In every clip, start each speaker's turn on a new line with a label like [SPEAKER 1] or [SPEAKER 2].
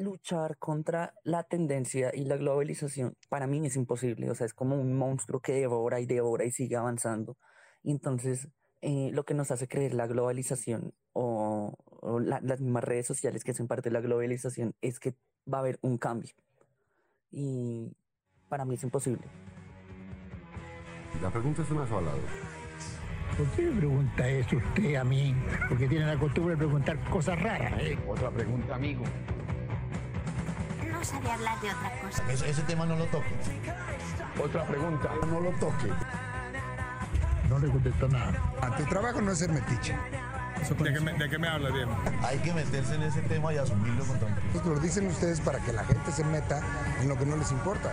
[SPEAKER 1] luchar contra la tendencia y la globalización para mí es imposible, o sea, es como un monstruo que devora y devora y sigue avanzando. Y entonces, eh, lo que nos hace creer la globalización o, las mismas redes sociales que son parte de la globalización es que va a haber un cambio. Y para mí es imposible.
[SPEAKER 2] La pregunta es una sola.
[SPEAKER 3] ¿Por qué me pregunta eso usted a mí? Porque tiene la costumbre de preguntar cosas raras. ¿eh?
[SPEAKER 2] Otra pregunta, amigo.
[SPEAKER 4] No sabe hablar de otra cosa.
[SPEAKER 3] Ese, tema no lo toque.
[SPEAKER 2] Otra pregunta, no lo toque.
[SPEAKER 3] No le contesto nada.
[SPEAKER 5] A tu trabajo no es ser metiche.
[SPEAKER 6] ¿De qué, me, ¿De qué me habla, Diego?
[SPEAKER 7] Hay que meterse en ese tema y asumirlo con tranquilidad.
[SPEAKER 5] Lo dicen ustedes para que la gente se meta en lo que no les importa.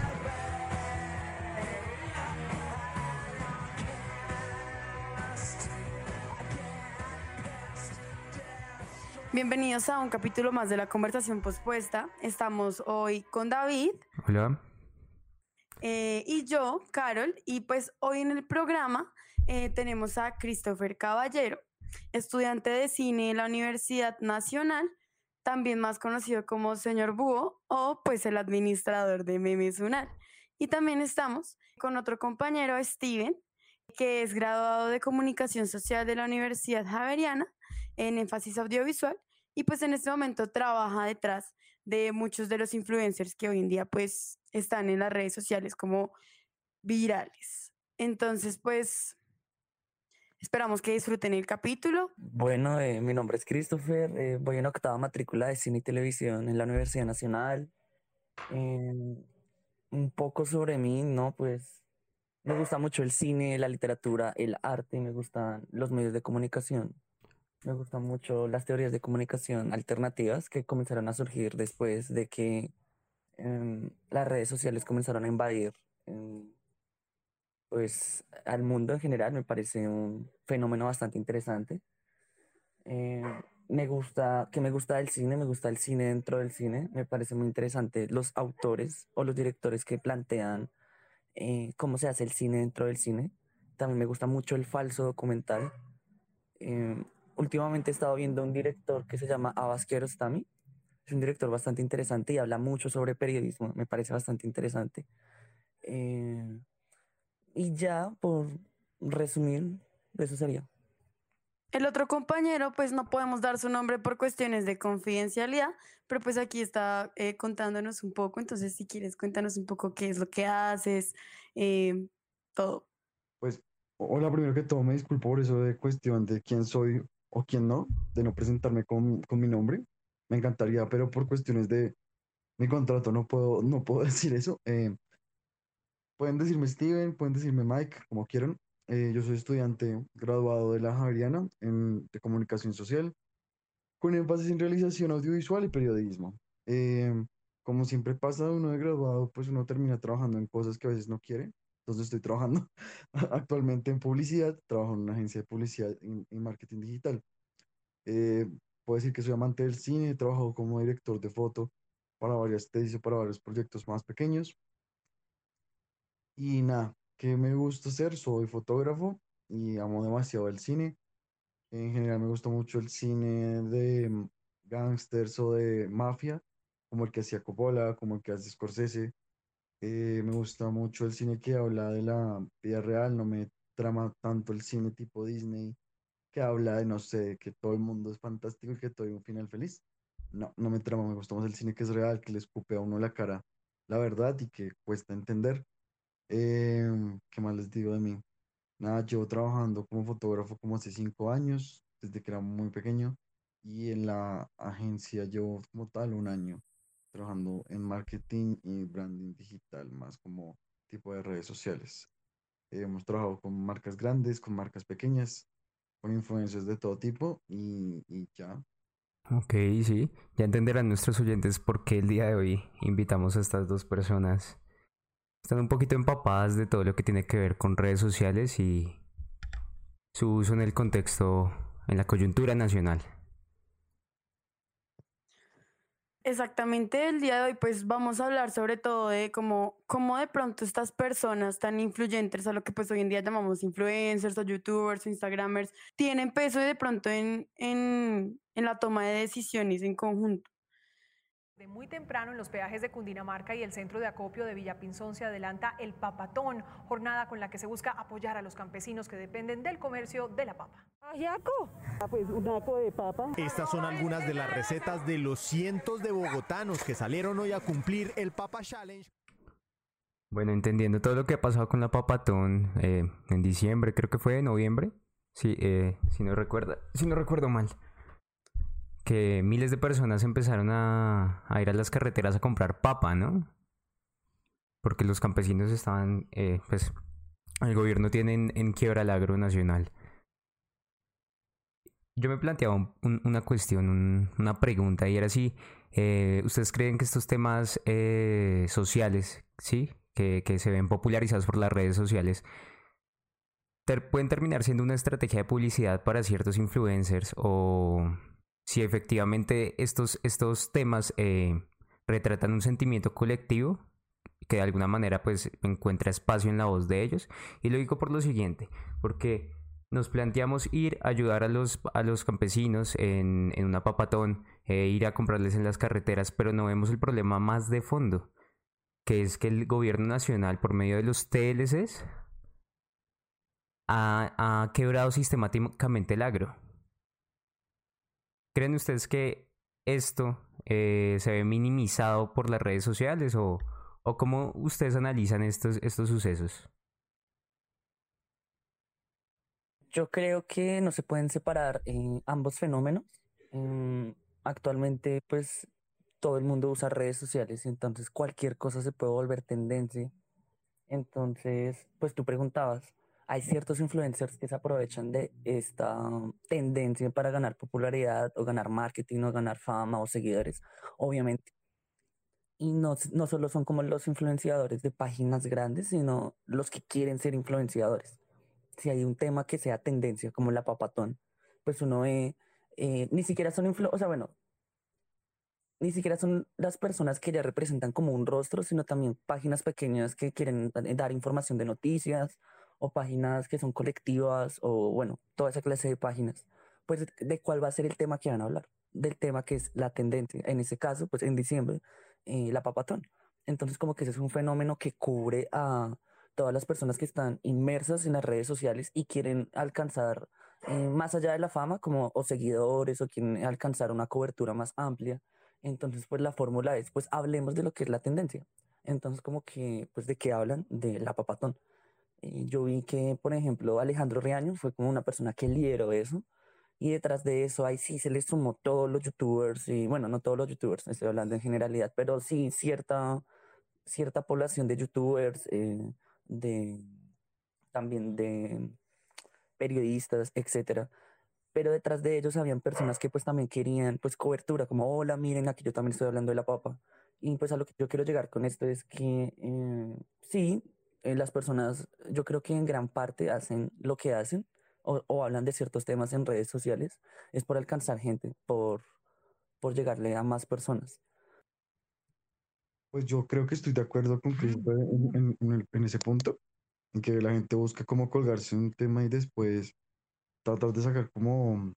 [SPEAKER 8] Bienvenidos a un capítulo más de la conversación pospuesta. Estamos hoy con David.
[SPEAKER 9] Hola.
[SPEAKER 8] Eh, y yo, Carol, y pues hoy en el programa eh, tenemos a Christopher Caballero, estudiante de cine en la Universidad Nacional, también más conocido como señor Búho o pues el administrador de Memes Unal. Y también estamos con otro compañero, Steven, que es graduado de Comunicación Social de la Universidad Javeriana en énfasis audiovisual y pues en este momento trabaja detrás de muchos de los influencers que hoy en día pues están en las redes sociales como virales. Entonces pues esperamos que disfruten el capítulo.
[SPEAKER 1] Bueno, eh, mi nombre es Christopher, eh, voy en octava matrícula de cine y televisión en la Universidad Nacional. Em, un poco sobre mí, ¿no? Pues me gusta mucho el cine, la literatura, el arte, me gustan los medios de comunicación. Me gustan mucho las teorías de comunicación alternativas que comenzaron a surgir después de que em, las redes sociales comenzaron a invadir em, pues al mundo en general. Me parece un fenómeno bastante interesante. Eh, me gusta, que me gusta el cine, me gusta el cine dentro del cine. Me parece muy interesante los autores o los directores que plantean eh, cómo se hace el cine dentro del cine. También me gusta mucho el falso documental. Últimamente he estado viendo un director que se llama Abbas Kiarostami. Es un director bastante interesante y habla mucho sobre periodismo. Me parece bastante interesante. Eh, y ya, por resumir, eso sería.
[SPEAKER 8] El otro compañero, pues no podemos dar su nombre por cuestiones de confidencialidad, pero pues aquí está eh, contándonos un poco. Entonces, si quieres, cuéntanos un poco qué es lo que haces, eh, todo.
[SPEAKER 10] Pues, hola, primero que todo, me disculpo por eso de cuestión de quién soy o quién no, de no presentarme con, con mi nombre. Me encantaría, pero por cuestiones de mi contrato no puedo, no puedo decir eso. Eh, pueden decirme Steven, pueden decirme Mike, como quieran. Eh, yo soy estudiante graduado de la Javeriana en, de Comunicación Social, con énfasis en realización audiovisual y periodismo. Eh, como siempre pasa, uno de graduado, pues uno termina trabajando en cosas que a veces no quiere. Entonces estoy trabajando actualmente en publicidad, trabajo en una agencia de publicidad y, marketing digital. Eh, puedo decir que soy amante del cine, he trabajado como director de foto para varias tesis o para varios proyectos más pequeños. Y nada, ¿qué me gusta hacer? Soy fotógrafo y amo demasiado el cine. En general me gusta mucho el cine de gangsters o de mafia, como el que hacía Coppola, como el que hace Scorsese. Eh, me gusta mucho el cine que habla de la vida real, no me trama tanto el cine tipo Disney, que habla de, no sé, que todo el mundo es fantástico y que todo hay un final feliz. No, no me trama, me gusta más el cine que es real, que le escupe a uno la cara la verdad y que cuesta entender. Em, ¿qué más les digo de mí? Nada, llevo trabajando como fotógrafo como hace cinco años, desde que era muy pequeño, y en la agencia llevo como tal un año trabajando en marketing y branding digital, más como tipo de redes sociales. hemos trabajado con marcas grandes, con marcas pequeñas, con influencers de todo tipo y, y ya.
[SPEAKER 9] Ok, sí, ya entenderán nuestros oyentes por qué el día de hoy invitamos a estas dos personas. Están un poquito empapadas de todo lo que tiene que ver con redes sociales y su uso en el contexto, en la coyuntura nacional.
[SPEAKER 8] Exactamente, el día de hoy pues vamos a hablar sobre todo de cómo, cómo de pronto estas personas tan influyentes, a lo que pues hoy en día llamamos influencers o youtubers o instagramers, tienen peso de pronto en, en, en la toma de decisiones en conjunto.
[SPEAKER 11] De muy temprano en los peajes de Cundinamarca y el centro de acopio de Villapinzón se adelanta el papatón, jornada con la que se busca apoyar a los campesinos que dependen del comercio de la papa.
[SPEAKER 12] Pues un naco de papa.
[SPEAKER 13] Estas son algunas de las recetas de los cientos de bogotanos que salieron hoy a cumplir el Papa Challenge.
[SPEAKER 9] Bueno, entendiendo todo lo que ha pasado con la papatón eh, en diciembre, creo que fue en noviembre, sí, eh, si no recuerda, si no recuerdo mal que miles de personas empezaron a, ir a las carreteras a comprar papa, ¿no? Porque los campesinos estaban, eh, pues, el gobierno tiene en, quiebra el agro nacional. Yo me planteaba una cuestión, una pregunta, y era si eh, ustedes creen que estos temas eh, sociales, ¿sí? Que, que, se ven popularizados por las redes sociales, pueden terminar siendo una estrategia de publicidad para ciertos influencers o si efectivamente estos, estos temas eh, retratan un sentimiento colectivo que de alguna manera pues encuentra espacio en la voz de ellos. Y lo digo por lo siguiente, porque nos planteamos ir a ayudar a los, a los campesinos en, en una papatón, e ir a comprarles en las carreteras, pero no vemos el problema más de fondo, que es que el gobierno nacional por medio de los TLCs ha, ha quebrado sistemáticamente el agro. ¿Creen ustedes que esto eh, se ve minimizado por las redes sociales o, o cómo ustedes analizan estos, estos sucesos?
[SPEAKER 1] Yo creo que no se pueden separar ambos fenómenos. Mm, actualmente, pues, todo el mundo usa redes sociales, entonces cualquier cosa se puede volver tendencia. Entonces, pues tú preguntabas, hay ciertos influencers que se aprovechan de esta tendencia para ganar popularidad o ganar marketing o ganar fama o seguidores, obviamente. Y no, no solo son como los influenciadores de páginas grandes, sino los que quieren ser influenciadores. Si hay un tema que sea tendencia, como la papatón, pues uno ve, eh, ni siquiera son influencers, o sea, bueno, ni siquiera son las personas que ya representan como un rostro, sino también páginas pequeñas que quieren dar información de noticias o páginas que son colectivas o bueno, toda esa clase de páginas, pues de cuál va a ser el tema que van a hablar, del tema que es la tendencia. En ese caso, pues en diciembre, eh, la papatón. Entonces como que ese es un fenómeno que cubre a todas las personas que están inmersas en las redes sociales y quieren alcanzar eh, más allá de la fama, como o seguidores o quieren alcanzar una cobertura más amplia. Entonces, pues la fórmula es, pues hablemos de lo que es la tendencia. Entonces, como que, pues de qué hablan de la papatón. Eh, yo vi que, por ejemplo, Alejandro Riaño fue como una persona que lideró eso. Y detrás de eso, ahí sí se le sumó todos los youtubers, y bueno, no todos los youtubers, estoy hablando en generalidad, pero sí cierta, cierta población de youtubers, eh, de, también de periodistas, etcétera. Pero detrás de ellos habían personas que pues también querían pues cobertura, como, hola, miren, aquí yo también estoy hablando de la papa. Y pues a lo que yo quiero llegar con esto es que eh, sí, eh, las personas, yo creo que en gran parte hacen lo que hacen o, hablan de ciertos temas en redes sociales, es por alcanzar gente, por, por llegarle a más personas.
[SPEAKER 10] Pues yo creo que estoy de acuerdo con Chris en, en, ese punto, en que la gente busca cómo colgarse un tema y después tratar de sacar como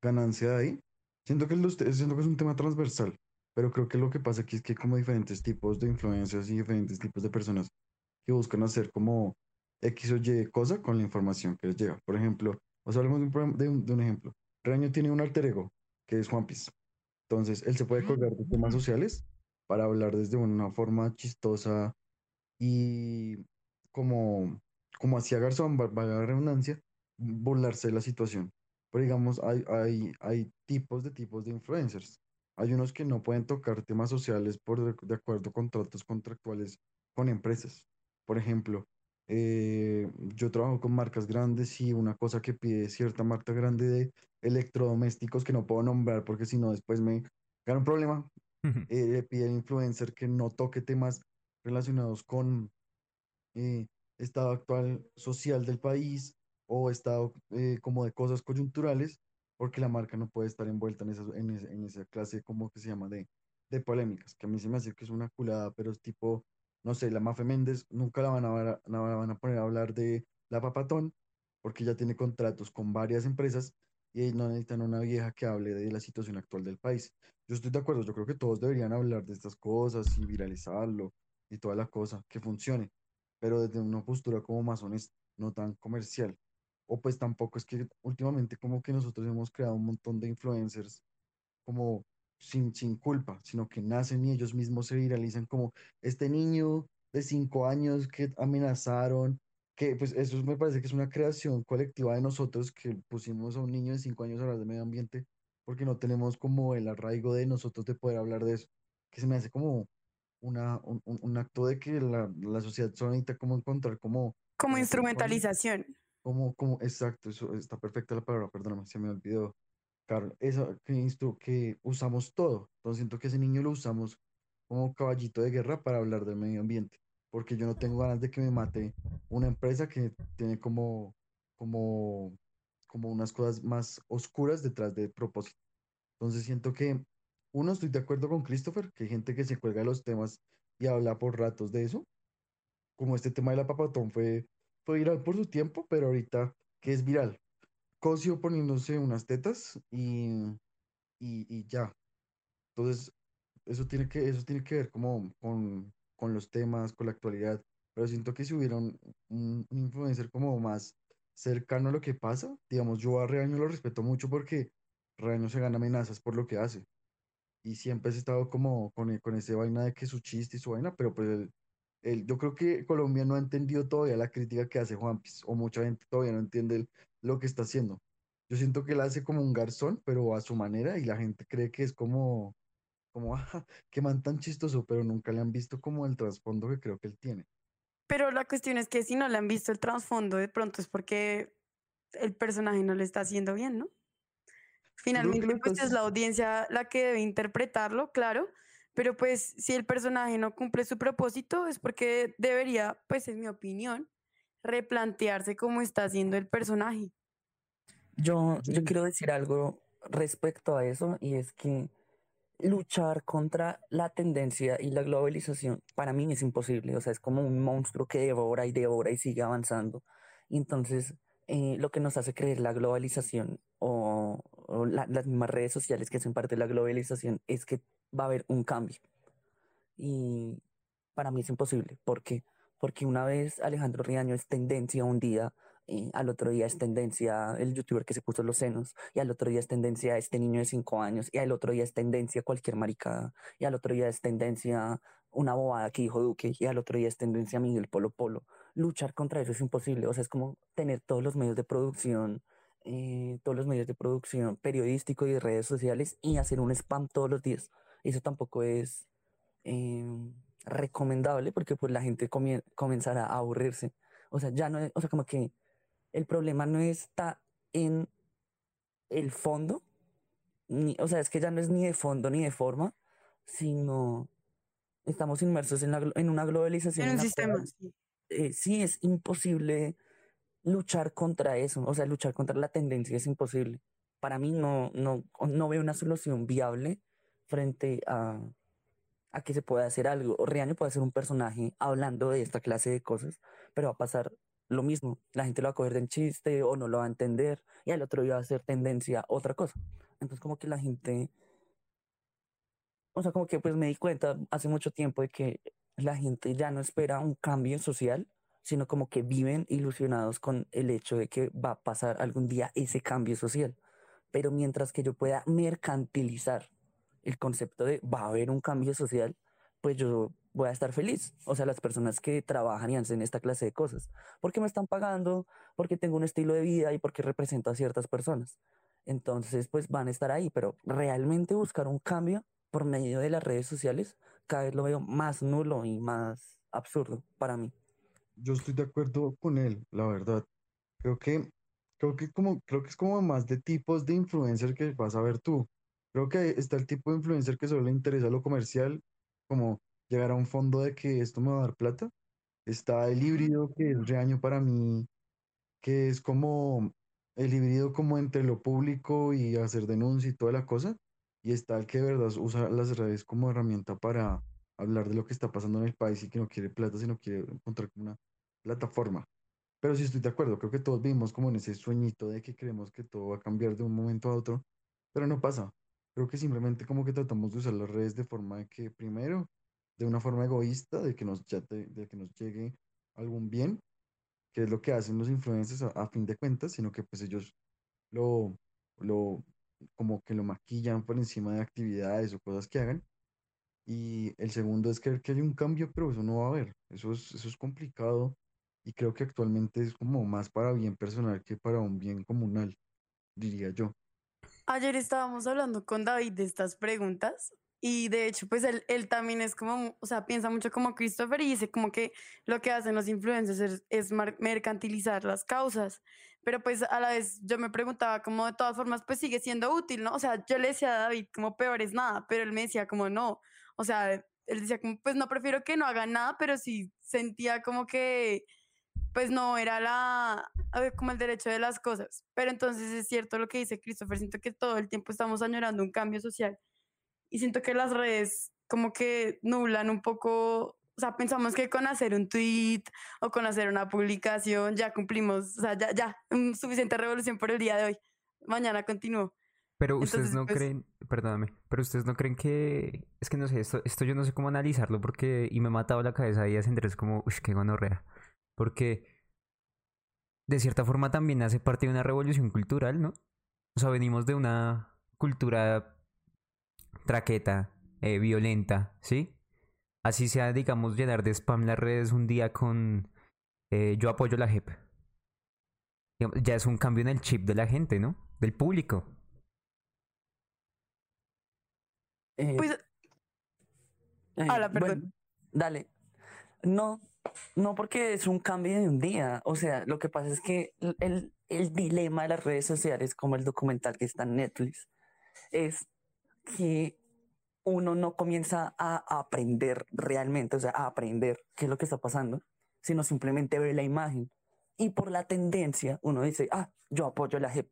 [SPEAKER 10] ganancia de ahí. Siento que, siento que es un tema transversal, pero creo que lo que pasa aquí es que como diferentes tipos de influencias y diferentes tipos de personas buscan hacer como X o Y cosa con la información que les llega. Por ejemplo, os hablemos de un, de un, ejemplo. Reaño tiene un alter ego, que es Juan Piz. Entonces, él se puede colgar de temas sociales para hablar desde una forma chistosa y como, como hacía Garzón, valga la redundancia, burlarse de la situación. Pero digamos, hay, hay, hay tipos de tipos de influencers. Hay unos que no pueden tocar temas sociales por de acuerdo a contratos contractuales con empresas. Por ejemplo, eh, yo trabajo con marcas grandes y una cosa que pide cierta marca grande de electrodomésticos que no puedo nombrar porque si no después me gana un problema. Eh, le pide al influencer que no toque temas relacionados con eh, estado actual social del país o estado como de cosas coyunturales porque la marca no puede estar envuelta en esa, en, en esa clase como que se llama de, de polémicas, que a mí se me hace que es una culada, pero es tipo no sé, la Mafe Méndez nunca la van a, la van a poner a hablar de la Papatón porque ya tiene contratos con varias empresas y no necesitan una vieja que hable de la situación actual del país. yo estoy de acuerdo, yo creo que todos deberían hablar de estas cosas y viralizarlo y toda la cosa, que funcione, pero desde una postura como más no tan comercial. O pues tampoco es que últimamente como que nosotros hemos creado un montón de influencers como sin, sin culpa, sino que nacen y ellos mismos se viralizan como este niño de cinco años que amenazaron, que pues eso me parece que es una creación colectiva de nosotros que pusimos a un niño de cinco años a hablar de medio ambiente porque no tenemos como el arraigo de nosotros de poder hablar de eso, que se me hace como una, un, un- acto de que la, la sociedad solo necesita como encontrar. Como
[SPEAKER 8] como instrumentalización.
[SPEAKER 10] como, como, exacto, eso está perfecta la palabra, perdóname, se me olvidó, Carol, eso que, instru- que usamos todo, entonces siento que ese niño lo usamos como caballito de guerra para hablar del medio ambiente, porque yo no tengo ganas de que me mate una empresa que tiene como, como, como unas cosas más oscuras detrás del propósito. Entonces siento que, uno, estoy de acuerdo con Christopher, que hay gente que se cuelga de los temas y habla por ratos de eso, como este tema de la papatón fue, fue viral por su tiempo, pero ahorita, ¿qué es viral? Cosio poniéndose unas tetas y, y, y ya. Entonces, eso tiene que, eso tiene que ver como con, con los temas, con la actualidad, pero siento que si hubiera un, un- influencer como más cercano a lo que pasa, digamos, yo a Reaño lo respeto mucho porque Reaño se gana amenazas por lo que hace y siempre has estado como con, e- con ese vaina de que su chiste y su vaina, pero pues él, él- yo creo que Colombia no ha entendido todavía la crítica que hace Juanpis, o mucha gente todavía no entiende el- lo que está haciendo. Yo siento que él hace como un garzón, pero a su manera, y la gente cree que es como, como, ah, qué man tan chistoso, pero nunca le han visto como el trasfondo que creo que él tiene.
[SPEAKER 8] Pero la cuestión es que si no le han visto el trasfondo, de pronto es porque el personaje no le está haciendo bien, ¿no? Finalmente, pues es la audiencia la que debe interpretarlo, claro, pero pues si el personaje no cumple su propósito es porque debería, pues en mi opinión, replantearse cómo está haciendo el personaje.
[SPEAKER 1] Yo, yo quiero decir algo respecto a eso y es que luchar contra la tendencia y la globalización para mí es imposible, o sea, es como un monstruo que devora y devora y sigue avanzando. Y entonces, eh, lo que nos hace creer la globalización o, o la- las mismas redes sociales que hacen parte de la globalización es que va a haber un cambio. Y para mí es imposible. ¿Por qué? Porque una vez Alejandro Riaño es tendencia un día, eh, al otro día es tendencia el youtuber que se puso los senos, y al otro día es tendencia este niño de cinco años, y al otro día es tendencia cualquier maricada, y al otro día es tendencia una bobada que dijo Duque, y al otro día es tendencia Miguel Polo Polo. Luchar contra eso es imposible. O sea, es como tener todos los medios de producción, eh, todos los medios de producción periodístico y de redes sociales y hacer un spam todos los días. Eso tampoco es em, recomendable porque pues la gente comenzará a aburrirse. O sea, ya no es, o sea, como que el problema no está en el fondo, ni, o sea, es que ya no es ni de fondo ni de forma, sino estamos inmersos en, la en una globalización
[SPEAKER 8] En un sistema,
[SPEAKER 1] cual,
[SPEAKER 8] sí.
[SPEAKER 1] eh, sí es imposible luchar contra eso, o sea, luchar contra la tendencia es imposible. Para mí no, no, no veo una solución viable frente a, a que se pueda hacer algo. Riaño puede ser un personaje hablando de esta clase de cosas, pero va a pasar lo mismo. La gente lo va a coger de en chiste o no lo va a entender y al otro día va a ser tendencia otra cosa. Entonces como que la gente, o sea, como que pues me di cuenta hace mucho tiempo de que la gente ya no espera un cambio social, sino como que viven ilusionados con el hecho de que va a pasar algún día ese cambio social. Pero mientras que yo pueda mercantilizar el concepto de va a haber un cambio social, pues yo voy a estar feliz. O sea, las personas que trabajan y hacen esta clase de cosas, porque me están pagando, porque tengo un estilo de vida y porque represento a ciertas personas. Entonces, pues van a estar ahí, pero realmente buscar un cambio por medio de las redes sociales, cada vez lo veo más nulo y más absurdo para mí.
[SPEAKER 10] Yo estoy de acuerdo con él, la verdad. Creo que, creo que como, creo que es como más de tipos de influencer que vas a ver tú. Creo que está el tipo de influencer que solo le interesa lo comercial, como llegar a un fondo de que esto me va a dar plata. Está el híbrido que es reaño para mí, que es como el híbrido como entre lo público y hacer denuncia y toda la cosa. Y está el que de verdad usa las redes como herramienta para hablar de lo que está pasando en el país y que no quiere plata, sino quiere encontrar una plataforma. Pero sí estoy de acuerdo, creo que todos vivimos como en ese sueñito de que creemos que todo va a cambiar de un momento a otro, pero no pasa. Creo que simplemente como que tratamos de usar las redes de forma que, primero, de una forma egoísta, de que nos, ya te- de que nos llegue algún bien, que es lo que hacen los influencers a, a fin de cuentas, sino que pues ellos lo, lo, como que lo maquillan por encima de actividades o cosas que hagan. Y el segundo es creer que hay un cambio, pero eso no va a haber. Eso es, eso es complicado y creo que actualmente es como más para bien personal que para un bien comunal, diría yo.
[SPEAKER 8] Ayer estábamos hablando con David de estas preguntas y de hecho pues él, él también es como, o sea, piensa mucho como Christopher y dice como que lo que hacen los influencers es, es mercantilizar las causas, pero pues a la vez yo me preguntaba como de todas formas pues sigue siendo útil, ¿no? O sea, yo le decía a David como peor es nada, pero él me decía como no, o sea, él decía como pues no prefiero que no hagan nada, pero sí sentía como que pues no era la, a ver, como el derecho de las cosas. Pero entonces es cierto lo que dice Christopher, siento que todo el tiempo estamos añorando un cambio social y siento que las redes como que nublan un poco, o sea, pensamos que con hacer un tweet o con hacer una publicación ya cumplimos, o sea, ya, ya, un suficiente revolución por el día de hoy. Mañana continúo.
[SPEAKER 9] Pero ustedes
[SPEAKER 8] Entonces,
[SPEAKER 9] no
[SPEAKER 8] pues-
[SPEAKER 9] creen, perdóname, pero ustedes no creen que, es que no sé, esto, esto yo no sé cómo analizarlo porque, y me ha matado la cabeza días enteros como, uff, qué gonorrea. Porque de cierta forma también hace parte de una revolución cultural, ¿no? O sea, venimos de una cultura traqueta, eh, violenta, ¿sí? Así sea, digamos, llenar de spam las redes un día con eh, yo apoyo la JEP. Ya es un cambio en el chip de la gente, ¿no? Del público.
[SPEAKER 1] Eh,
[SPEAKER 8] Pues,
[SPEAKER 1] eh, bueno,
[SPEAKER 8] perdón.
[SPEAKER 1] dale. No, no porque es un cambio de un día. O sea, lo que pasa es que el, el- dilema de las redes sociales, como el documental que está en Netflix, es que uno no comienza a aprender realmente, o sea, a aprender qué es lo que está pasando, sino simplemente ve la imagen. Y por la tendencia, uno dice, ah, yo apoyo la JEP.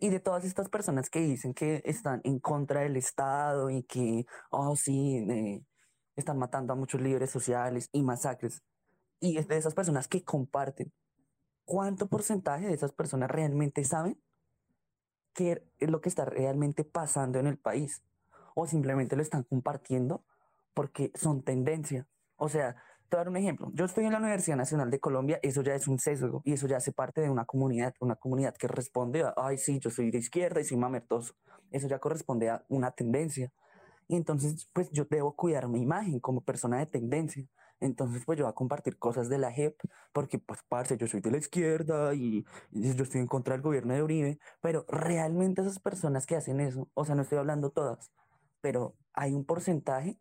[SPEAKER 1] Y de todas estas personas que dicen que están en contra del Estado y que, oh, sí, eh, están matando a muchos líderes sociales y masacres. Y es de esas personas que comparten. ¿Cuánto porcentaje de esas personas realmente saben qué es lo que está realmente pasando en el país? O simplemente lo están compartiendo porque son tendencia. O sea, te voy a dar un ejemplo. Yo estoy en la Universidad Nacional de Colombia, eso ya es un sesgo y eso ya hace parte de una comunidad, una comunidad que responde a, ay, sí, yo soy de izquierda y soy mamertoso. Eso ya corresponde a una tendencia. Y entonces, pues yo debo cuidar mi imagen como persona de tendencia. Entonces, pues yo voy a compartir cosas de la JEP, porque, pues, parce, yo soy de la izquierda y, y yo estoy en contra del gobierno de Uribe. Pero realmente esas personas que hacen eso, o sea, no estoy hablando todas, pero hay un porcentaje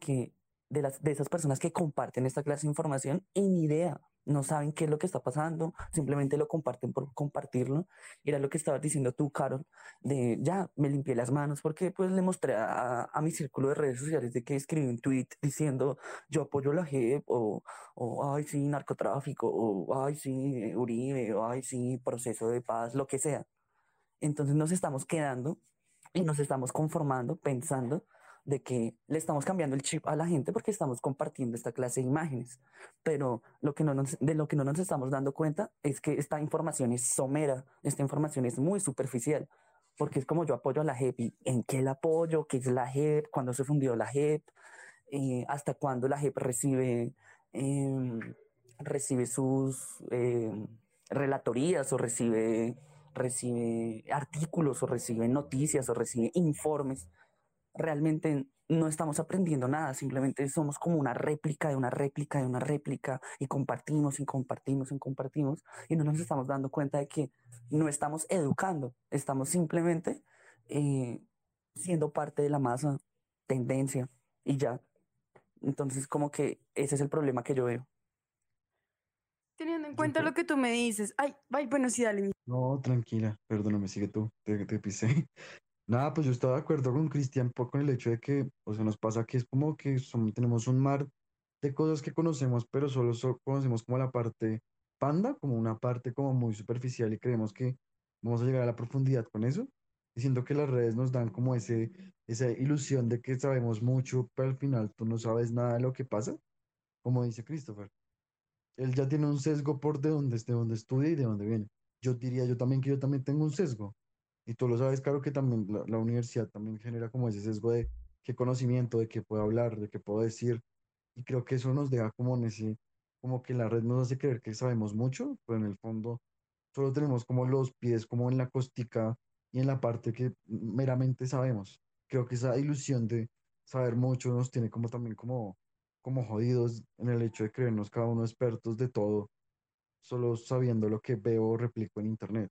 [SPEAKER 1] que de, las, de esas personas que comparten esta clase de información y ni idea, no saben qué es lo que está pasando, simplemente lo comparten por compartirlo. Era lo que estabas diciendo tú, Carol, de ya me limpié las manos porque pues le mostré a, a mi círculo de redes sociales de que escribí un tweet diciendo yo apoyo la JEP o, o ay sí, narcotráfico o ay sí, Uribe o ay sí, proceso de paz, lo que sea. Entonces nos estamos quedando y nos estamos conformando pensando de que le estamos cambiando el chip a la gente porque estamos compartiendo esta clase de imágenes. Pero lo que no de lo que no nos estamos dando cuenta es que esta información es somera, esta información es muy superficial, porque es como yo apoyo a la JEP y en qué la apoyo, qué es la JEP, cuándo se fundió la JEP, eh, hasta cuándo la JEP recibe, em, recibe sus em, relatorías o recibe, recibe artículos o recibe noticias o recibe informes realmente no estamos aprendiendo nada, simplemente somos como una réplica de una réplica de una réplica y compartimos y compartimos y compartimos y no nos estamos dando cuenta de que no estamos educando, estamos simplemente eh, siendo parte de la masa, tendencia y ya. Entonces como que ese es el problema que yo veo.
[SPEAKER 8] Teniendo en cuenta lo que tú me dices. Ay, ay, bueno, sí, dale.
[SPEAKER 10] No, tranquila, perdóname, sigue tú, te, te pisé. Nada, pues yo estaba de acuerdo con Cristian por con el hecho de que, o sea, nos pasa que es como que son- tenemos un mar de cosas que conocemos, pero solo so- conocemos como la parte panda, como una parte como muy superficial y creemos que vamos a llegar a la profundidad con eso. Y que las redes nos dan como ese, esa ilusión de que sabemos mucho, pero al final tú no sabes nada de lo que pasa, como dice Christopher. Él ya tiene un sesgo por de dónde, de dónde estudia y de dónde viene. Yo diría yo también que yo también tengo un sesgo Y tú lo sabes, claro que también la, universidad también genera como ese sesgo de qué conocimiento, de qué puedo hablar, de qué puedo decir. Y creo que eso nos deja como en ese, como que la red nos hace creer que sabemos mucho, pero en el fondo solo tenemos como los pies como en la costica y en la parte que meramente sabemos. Creo que esa ilusión de saber mucho nos tiene como también como, como jodidos en el hecho de creernos cada uno expertos de todo, solo sabiendo lo que veo o replico en internet.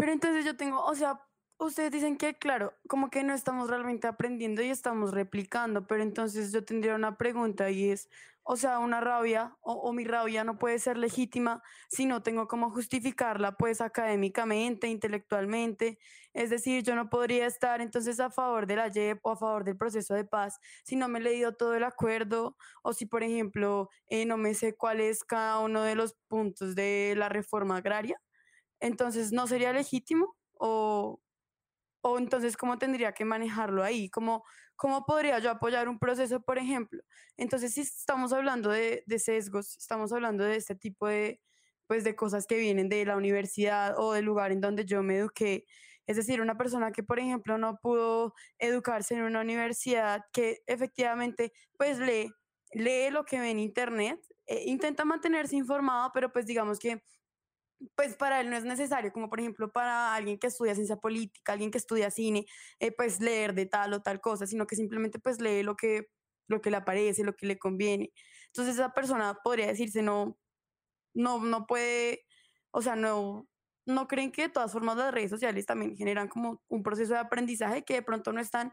[SPEAKER 8] Pero entonces yo tengo, o sea, ustedes dicen que, claro, como que no estamos realmente aprendiendo y estamos replicando, pero entonces yo tendría una pregunta y es, o sea, una rabia o, mi rabia no puede ser legítima si no tengo cómo justificarla, pues académicamente, intelectualmente. Es decir, yo no podría estar entonces a favor de la JEP o a favor del proceso de paz si no me he leído todo el acuerdo o si, por ejemplo, eh, no me sé cuál es cada uno de los puntos de la reforma agraria. Entonces, ¿no sería legítimo? ¿O, o entonces cómo tendría que manejarlo ahí? ¿Cómo, ¿Cómo podría yo apoyar un proceso, por ejemplo? Entonces, si estamos hablando de, de sesgos, estamos hablando de este tipo de, pues, de cosas que vienen de la universidad o del lugar en donde yo me eduqué. Es decir, una persona que, por ejemplo, no pudo educarse en una universidad que efectivamente, pues, lee, lee lo que ve en Internet, eh, intenta mantenerse informado, pero pues digamos que pues para él no es necesario, como por ejemplo para alguien que estudia ciencia política, alguien que estudia cine, eh, pues leer de tal o tal cosa, sino que simplemente pues lee lo que, lo que le aparece, lo que le conviene. Entonces esa persona podría decirse no, no, no puede, o sea, no, no creen que de todas formas las redes sociales también generan como un proceso de aprendizaje que de pronto no es tan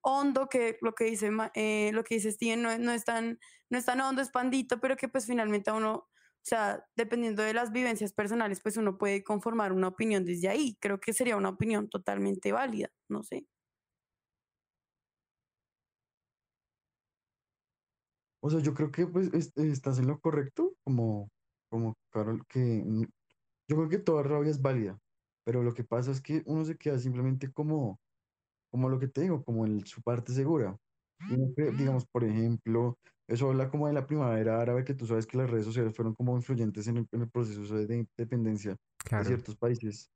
[SPEAKER 8] hondo, que lo que dice, eh, lo que dice Steven no, no, es tan, no es tan hondo, es pandito, pero que pues finalmente a uno o sea, dependiendo de las vivencias personales, pues uno puede conformar una opinión desde ahí. Creo que sería una opinión totalmente válida, no sé.
[SPEAKER 10] O sea, yo creo que pues es- estás en lo correcto, como, como Carol, que mm, yo creo que toda rabia es válida, pero lo que pasa es que uno se queda simplemente como, como lo que te digo, como en su parte segura. Digamos, por ejemplo, eso habla como de la primavera árabe, que tú sabes que las redes sociales fueron como influyentes en el, en el proceso de independencia de
[SPEAKER 9] Claro.
[SPEAKER 10] ciertos países,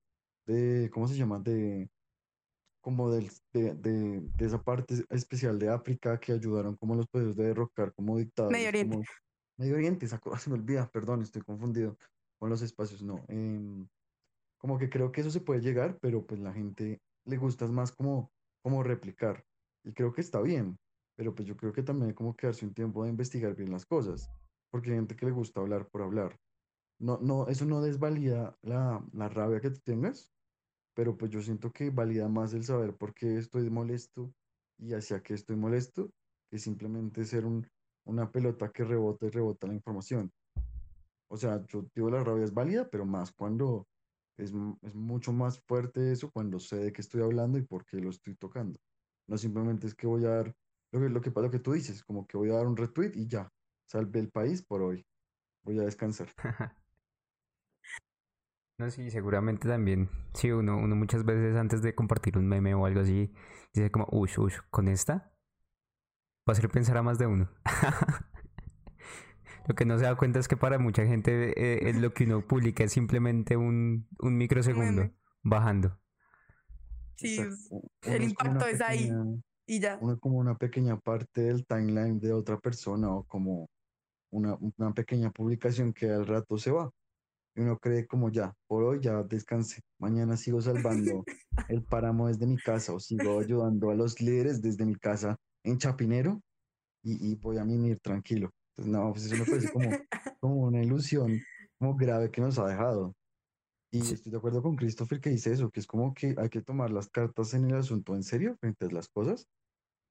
[SPEAKER 10] de, ¿cómo se llama? De, como del, de, de, de esa parte especial de África que ayudaron como los procesos de derrocar como dictadores,
[SPEAKER 8] Medio Oriente.
[SPEAKER 10] como Medio Oriente, esa cosa se me olvida, perdón, estoy confundido con los espacios, no. em, como que creo que eso se puede llegar, pero pues la gente le gusta más como, como replicar. Y creo que está bien, pero pues yo creo que también hay como que darse un tiempo de investigar bien las cosas, porque hay gente que le gusta hablar por hablar. No, no, eso no desvalida la, la rabia que tú tengas, pero pues yo siento que valida más el saber por qué estoy molesto y hacia qué estoy molesto, que simplemente ser un, una pelota que rebota y rebota la información. O sea, yo digo la rabia es válida, pero más cuando es, es mucho más fuerte eso, cuando sé de qué estoy hablando y por qué lo estoy tocando. No simplemente es que voy a dar lo que, lo que, lo que tú dices, como que voy a dar un retweet y ya, salve el país por hoy, voy a descansar.
[SPEAKER 9] No, sí, seguramente también. Sí, uno, uno muchas veces antes de compartir un meme o algo así, dice como, ush, ush, con esta va a hacer pensar a más de uno. Lo que no se da cuenta es que para mucha gente eh, es lo que uno publica es simplemente un, un microsegundo
[SPEAKER 8] Meme.
[SPEAKER 9] bajando.
[SPEAKER 8] Sí, el impacto es ahí
[SPEAKER 10] pequeña-
[SPEAKER 8] y ya.
[SPEAKER 10] uno como una pequeña parte del timeline de otra persona o como una, una pequeña publicación que al rato se va. Y uno cree como ya, por hoy ya descansé. Mañana sigo salvando el páramo desde mi casa o sigo ayudando a los líderes desde mi casa en Chapinero y, y voy a mimir tranquilo. Entonces, no, pues eso me parece como, como una ilusión como grave que nos ha dejado. Y estoy de acuerdo con Christopher que dice eso, que es como que hay que tomar las cartas en el asunto en serio frente a las cosas,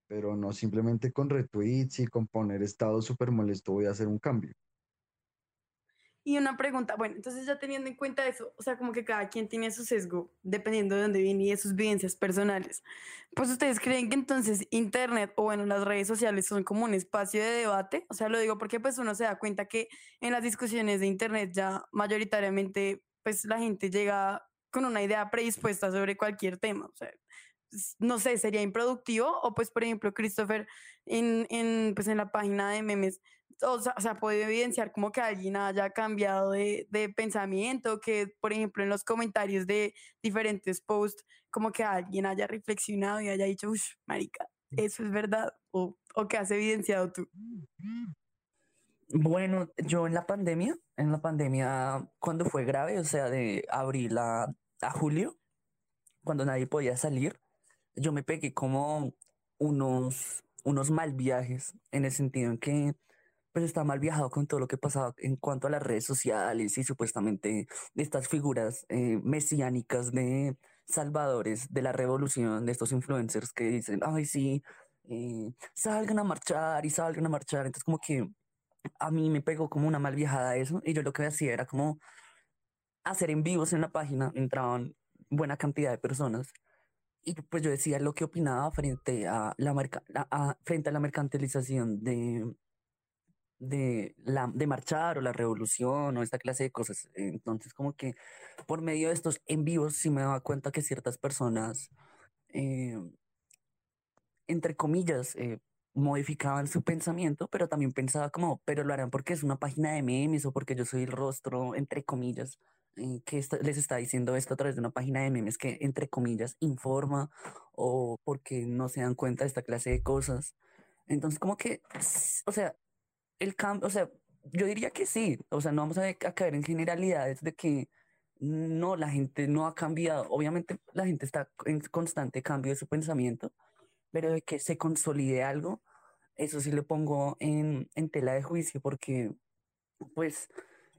[SPEAKER 10] pero no simplemente con retweets y con poner estado súper molesto voy a hacer un cambio.
[SPEAKER 8] Y una pregunta, bueno, entonces ya teniendo en cuenta eso, o sea, como que cada quien tiene su sesgo, dependiendo de dónde viene y de sus vivencias personales. Pues ustedes creen que entonces Internet o bueno, las redes sociales son como un espacio de debate, o sea, lo digo porque pues uno se da cuenta que en las discusiones de Internet ya mayoritariamente pues la gente llega con una idea predispuesta sobre cualquier tema, o sea, no sé, sería improductivo o pues por ejemplo Christopher en, en, pues, en la página de memes o sea, se ha podido evidenciar como que alguien haya cambiado de, de pensamiento, que por ejemplo en los comentarios de diferentes posts, como que alguien haya reflexionado y haya dicho, uff, marica, eso es verdad, o, o que has evidenciado tú.
[SPEAKER 1] Bueno, yo en la pandemia, en la pandemia, cuando fue grave, o sea, de abril a, a julio, cuando nadie podía salir, yo me pegué como unos, unos mal viajes, en el sentido en que pues estaba mal viajado con todo lo que pasaba en cuanto a las redes sociales y supuestamente estas figuras eh, mesiánicas de salvadores de la revolución, de estos influencers que dicen, ay, sí, eh, salgan a marchar y salgan a marchar. Entonces como que a mí me pegó como una mal viajada eso y yo lo que hacía era como hacer en vivos en la página, entraban buena cantidad de personas y pues yo decía lo que opinaba frente a la, marca, a- frente a la mercantilización de, de, la, de marchar o la revolución o esta clase de cosas. Entonces, como que por medio de estos en vivos sí me daba cuenta que ciertas personas, eh, entre comillas, eh, modificaban su pensamiento, pero también pensaba como, pero lo harán porque es una página de memes o porque yo soy el rostro, entre comillas, eh, que esta- les está diciendo esto a través de una página de memes que, entre comillas, informa o porque no se dan cuenta de esta clase de cosas. Entonces, como que, o sea, el cambio, o sea, yo diría que sí, o sea, no vamos a, a caer en generalidades de que no, la gente no ha cambiado. Obviamente la gente está en constante cambio de su pensamiento, pero de que se consolide algo, eso sí le pongo en, en tela de juicio porque, pues,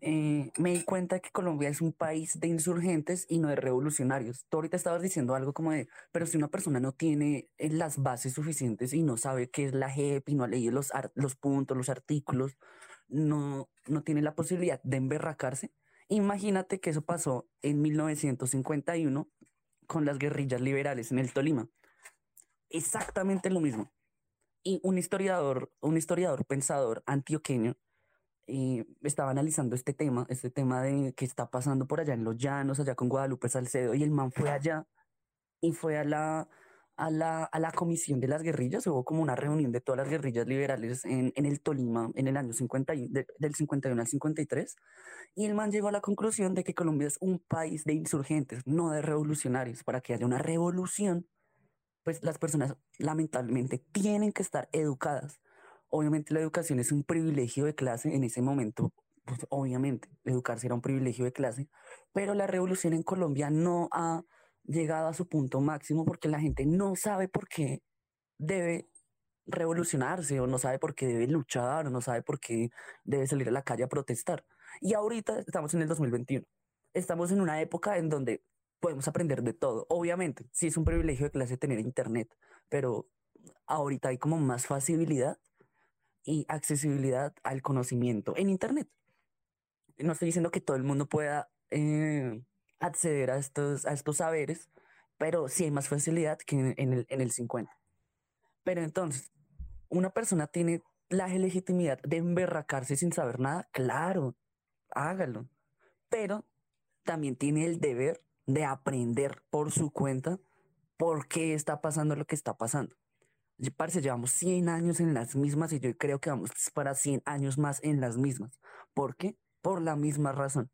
[SPEAKER 1] eh, me di cuenta que Colombia es un país de insurgentes y no de revolucionarios. Tú ahorita estabas diciendo algo como de, pero si una persona no tiene eh, las bases suficientes y no sabe qué es la JEP y no ha leído los, los puntos, los artículos, no, no tiene la posibilidad de emberracarse. Imagínate que eso pasó en 1951 con las guerrillas liberales en el Tolima. Exactamente lo mismo. Y un historiador, un historiador pensador antioqueño eh, estaba analizando este tema, este tema de que está pasando por allá en los llanos, allá con Guadalupe Salcedo, y el man fue allá y fue a la, a la, a la comisión de las guerrillas, hubo como una reunión de todas las guerrillas liberales en, en el Tolima en el año 50, y- de- del 51 al 53, y el man llegó a la conclusión de que Colombia es un país de insurgentes, no de revolucionarios. Para que haya una revolución, pues las personas lamentablemente tienen que estar educadas. Obviamente la educación es un privilegio de clase en ese momento, pues obviamente educarse era un privilegio de clase, pero la revolución en Colombia no ha llegado a su punto máximo porque la gente no sabe por qué debe revolucionarse o no sabe por qué debe luchar o no sabe por qué debe salir a la calle a protestar. Y ahorita estamos en el 2021. Estamos en una época en donde podemos aprender de todo. Obviamente, sí es un privilegio de clase tener internet, pero ahorita hay como más facilidad y accesibilidad al conocimiento en internet. No estoy diciendo que todo el mundo pueda eh, acceder a estos, a estos saberes, pero sí hay más facilidad que en, en el, en el 50. Pero entonces, ¿una persona tiene la legitimidad de emberracarse sin saber nada? Claro, hágalo. Pero también tiene el deber de aprender por su cuenta por qué está pasando lo que está pasando. Y, Parce, llevamos 100 años en las mismas y yo creo que vamos para 100 años más en las mismas. ¿Por qué? Por la misma razón.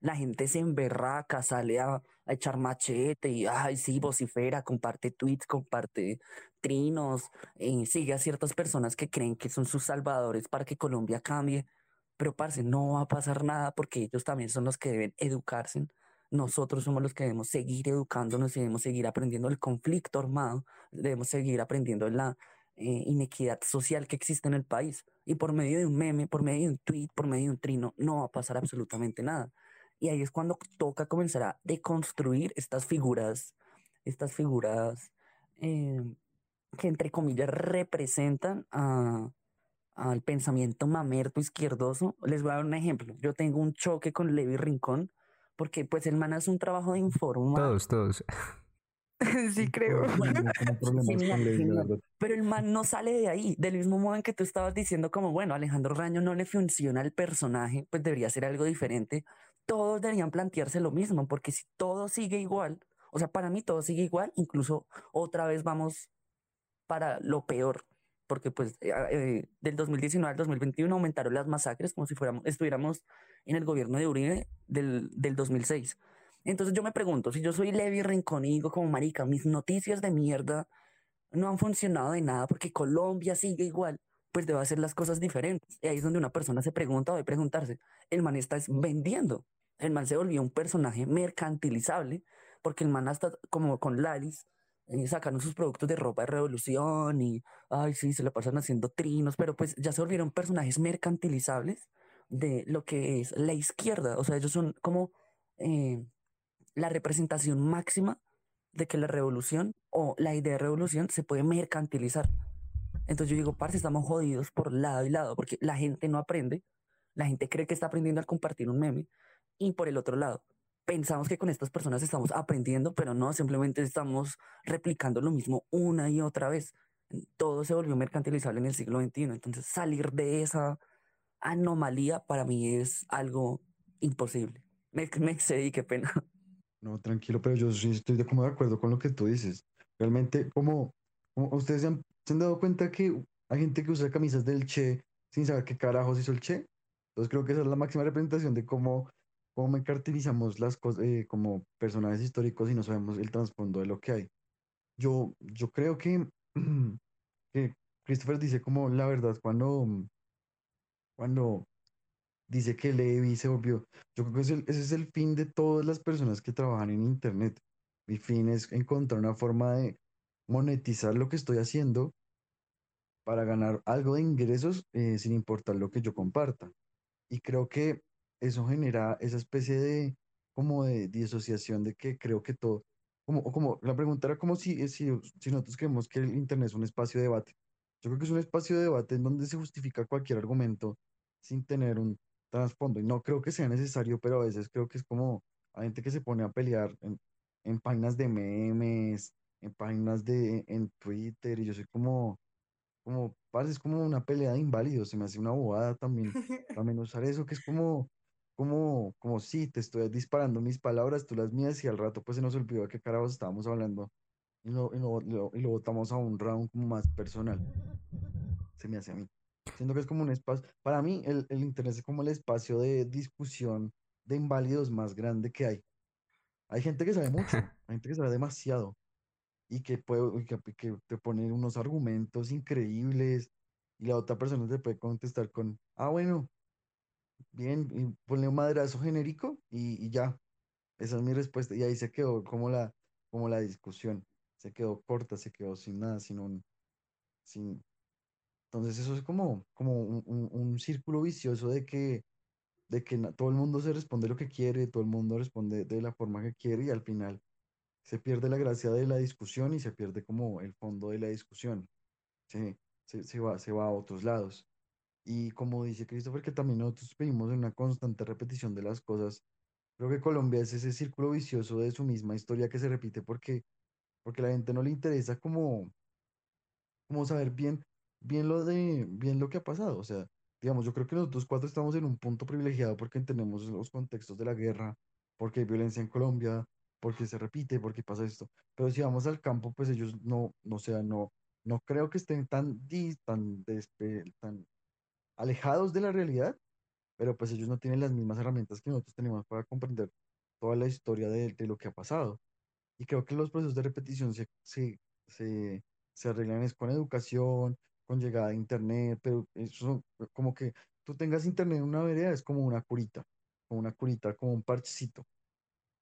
[SPEAKER 1] La gente se emberraca, sale a, a echar machete y, ay, sí, vocifera, comparte tweets, comparte trinos, eh, sigue a ciertas personas que creen que son sus salvadores para que Colombia cambie. Pero, parce, no va a pasar nada porque ellos también son los que deben educarse. Nosotros somos los que debemos seguir educándonos y debemos seguir aprendiendo el conflicto armado, debemos seguir aprendiendo la eh, inequidad social que existe en el país. Y por medio de un meme, por medio de un tweet, por medio de un trino, no va a pasar absolutamente nada. Y ahí es cuando toca comenzar a deconstruir estas figuras, estas figuras eh, que entre comillas representan a, al pensamiento mamerto izquierdoso. Les voy a dar un ejemplo. Yo tengo un choque con Levi Rincón porque pues el man hace un trabajo de informar.
[SPEAKER 9] Todos, todos.
[SPEAKER 8] sí, creo.
[SPEAKER 1] Pero el man no sale de ahí. Del mismo modo en que tú estabas diciendo como, bueno, Alejandro Raño no le funciona el personaje, pues debería ser algo diferente. Todos deberían plantearse lo mismo, porque si todo sigue igual, o sea, para mí todo sigue igual, incluso otra vez vamos para lo peor. Porque pues eh, ah, eh, del 2019 al 2021 aumentaron las masacres como si fuéramos, estuviéramos en el gobierno de Uribe del, del 2006. Entonces yo me pregunto, si yo soy Levi Rincón y digo como marica, mis noticias de mierda no han funcionado de nada porque Colombia sigue igual, pues debo hacer las cosas diferentes. Y ahí es donde una persona se pregunta o debe preguntarse, el man está es vendiendo, el man se volvió un personaje mercantilizable porque el man hasta como con Laris eh, sacaron sus productos de ropa de revolución y, ay, sí, se lo pasan haciendo trinos, pero pues ya se volvieron personajes mercantilizables de lo que es la izquierda. O sea, ellos son como eh, la representación máxima de que la revolución o la idea de revolución se puede mercantilizar. Entonces yo digo, parce, estamos jodidos por lado y lado, porque la gente no aprende, la gente cree que está aprendiendo al compartir un meme, y por el otro lado, pensamos que con estas personas estamos aprendiendo, pero no, simplemente estamos replicando lo mismo una y otra vez. Todo se volvió mercantilizable en el siglo XXI, entonces salir de esa anomalía para mí es algo imposible. Me, me excedí, qué pena.
[SPEAKER 10] No, tranquilo, pero yo sí estoy de, como de acuerdo con lo que tú dices. Realmente, como, como ustedes se han, se han dado cuenta que hay gente que usa camisas del Che sin saber qué carajos hizo el Che. Entonces creo que esa es la máxima representación de cómo, cómo mercantilizamos las cosas eh, como personajes históricos y no sabemos el trasfondo de lo que hay. Yo, yo creo que, que Christopher dice como la verdad cuando, cuando dice que Levi se volvió. Yo creo que ese, ese es el fin de todas las personas que trabajan en Internet. Mi fin es encontrar una forma de monetizar lo que estoy haciendo para ganar algo de ingresos eh, sin importar lo que yo comparta. Y creo que eso genera esa especie de como de disociación de que creo que todo, como, como la pregunta era como si, si, si nosotros creemos que el Internet es un espacio de debate. Yo creo que es un espacio de debate en donde se justifica cualquier argumento sin tener un trasfondo. Y no creo que sea necesario, pero a veces creo que es como hay gente que se pone a pelear en, en páginas de memes, en páginas de en Twitter, y yo soy como, como, parece es como una pelea de inválidos, se me hace una bobada también, también usar eso, que es como, como, como si te estoy disparando mis palabras, tú las mías, y al rato pues se nos olvidó de qué carajos estábamos hablando, y lo, y lo, lo, y lo botamos a un round como más personal. Se me hace a mí. Siento que es como un espacio, para mí el, el Internet es como el espacio de discusión de inválidos más grande que hay. Hay gente que sabe mucho, hay gente que sabe demasiado y que puede, y que, que te pone unos argumentos increíbles y la otra persona te puede contestar con, ah, bueno, bien, y ponle un madrazo genérico y, y ya. Esa es mi respuesta. Y ahí se quedó como la, como la discusión. Se quedó corta, se quedó sin nada, sin un, sin, entonces eso es como, como un, un- un círculo vicioso de que, de que todo el mundo se responde lo que quiere, todo el mundo responde de la forma que quiere y al final se pierde la gracia de la discusión y se pierde como el fondo de la discusión. Se, se, se va, se va a otros lados. Y como dice Christopher, que también nosotros en una constante repetición de las cosas, creo que Colombia es ese círculo vicioso de su misma historia que se repite porque, porque a la gente no le interesa como como saber bien, bien lo de, bien lo que ha pasado. O sea, digamos, yo creo que nosotros cuatro estamos en un punto privilegiado porque entendemos los contextos de la guerra, porque hay violencia en Colombia, porque se repite, porque pasa esto. Pero si vamos al campo, pues ellos no, no, sea, no, no creo que estén tan, tan, despe- tan alejados de la realidad, pero pues ellos no tienen las mismas herramientas que nosotros tenemos para comprender toda la historia de, lo que ha pasado. Y creo que los procesos de repetición se, se, se, se arreglan es con educación, con llegada a internet, pero eso como que tú tengas internet en una vereda es como una curita, como una curita, como un parchecito,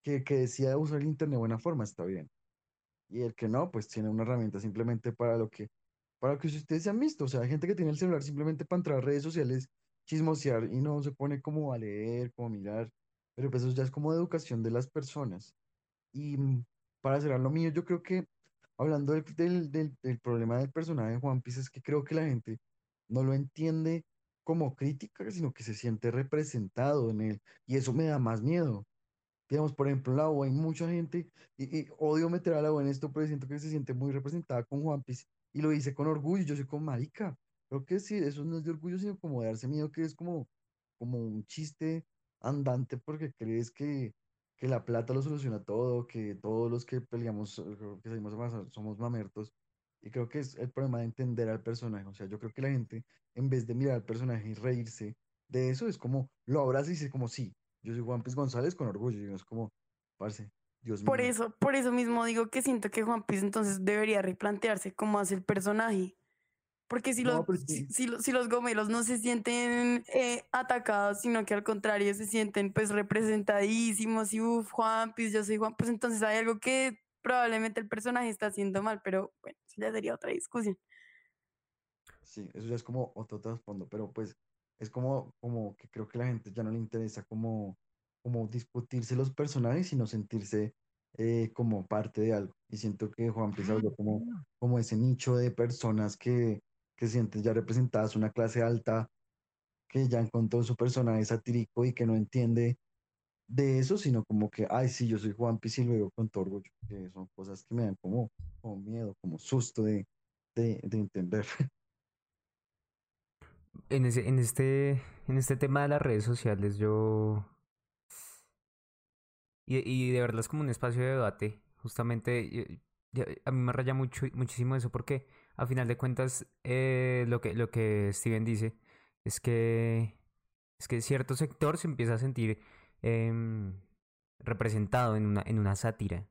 [SPEAKER 10] que, que decida usar el internet de buena forma, está bien. Y el que no, pues tiene una herramienta simplemente para lo que, para que ustedes se han. O sea, hay gente que tiene el celular simplemente para entrar a redes sociales, chismosear y no se pone como a leer, como a mirar. Pero pues eso ya es como educación de las personas. Y mm, para cerrar lo mío, yo creo que hablando del, del, del- problema del personaje de Juan Piece, es que creo que la gente no lo entiende como crítica, sino que se siente representado en él. Y eso me da más miedo. Digamos, por ejemplo, la U hay mucha gente, y, y odio meter a la U en esto, pero siento que se siente muy representada con Juan Piece y lo dice con orgullo. Yo soy como marica. Creo que sí, eso no es de orgullo, sino como de darse miedo, que es como, como un chiste andante porque crees que, que la plata lo soluciona todo, que todos los que peleamos, eh, que salimos a pasar somos mamertos. Y creo que es el problema de entender al personaje. O sea, yo creo que la gente, en vez de mirar al personaje y reírse de eso, es como, lo abraza y dice como, sí, yo soy Juan Piz González con orgullo. Y es como, parce, Dios
[SPEAKER 8] Por
[SPEAKER 10] mío.
[SPEAKER 8] eso, por eso mismo digo que siento que Juan Piz entonces debería replantearse cómo hace el personaje. Porque si,
[SPEAKER 10] No,
[SPEAKER 8] los, si,
[SPEAKER 10] sí.
[SPEAKER 8] si los, si los gomelos no se sienten eh, atacados, sino que al contrario se sienten pues representadísimos y uff, Juan Piz, yo soy Juan, pues entonces hay algo que probablemente el personaje está haciendo mal, pero bueno, eso ya sería otra discusión.
[SPEAKER 10] Sí, eso ya es como otro trasfondo, pero pues es como, como que creo que la gente ya no le interesa como, como discutirse los personajes, sino sentirse eh, como parte de algo. Y siento que Juan Piz habló como, como ese nicho de personas que, que sienten ya representadas una clase alta, que ya encontró su personaje satírico y que no entiende de eso, sino como que, ay, sí, yo soy Juan Piz y lo digo con todo orgullo, que son cosas que me dan como, como miedo, como susto de, de, de entender.
[SPEAKER 9] En, ese, en, este, en este tema de las redes sociales, yo. Y, y de verdad es como un espacio de debate. Justamente, a mí me raya mucho, muchísimo eso, porque a final de cuentas, eh, lo, que, lo que Steven dice es que, es que cierto sector se empieza a sentir em, representado en una, en una sátira.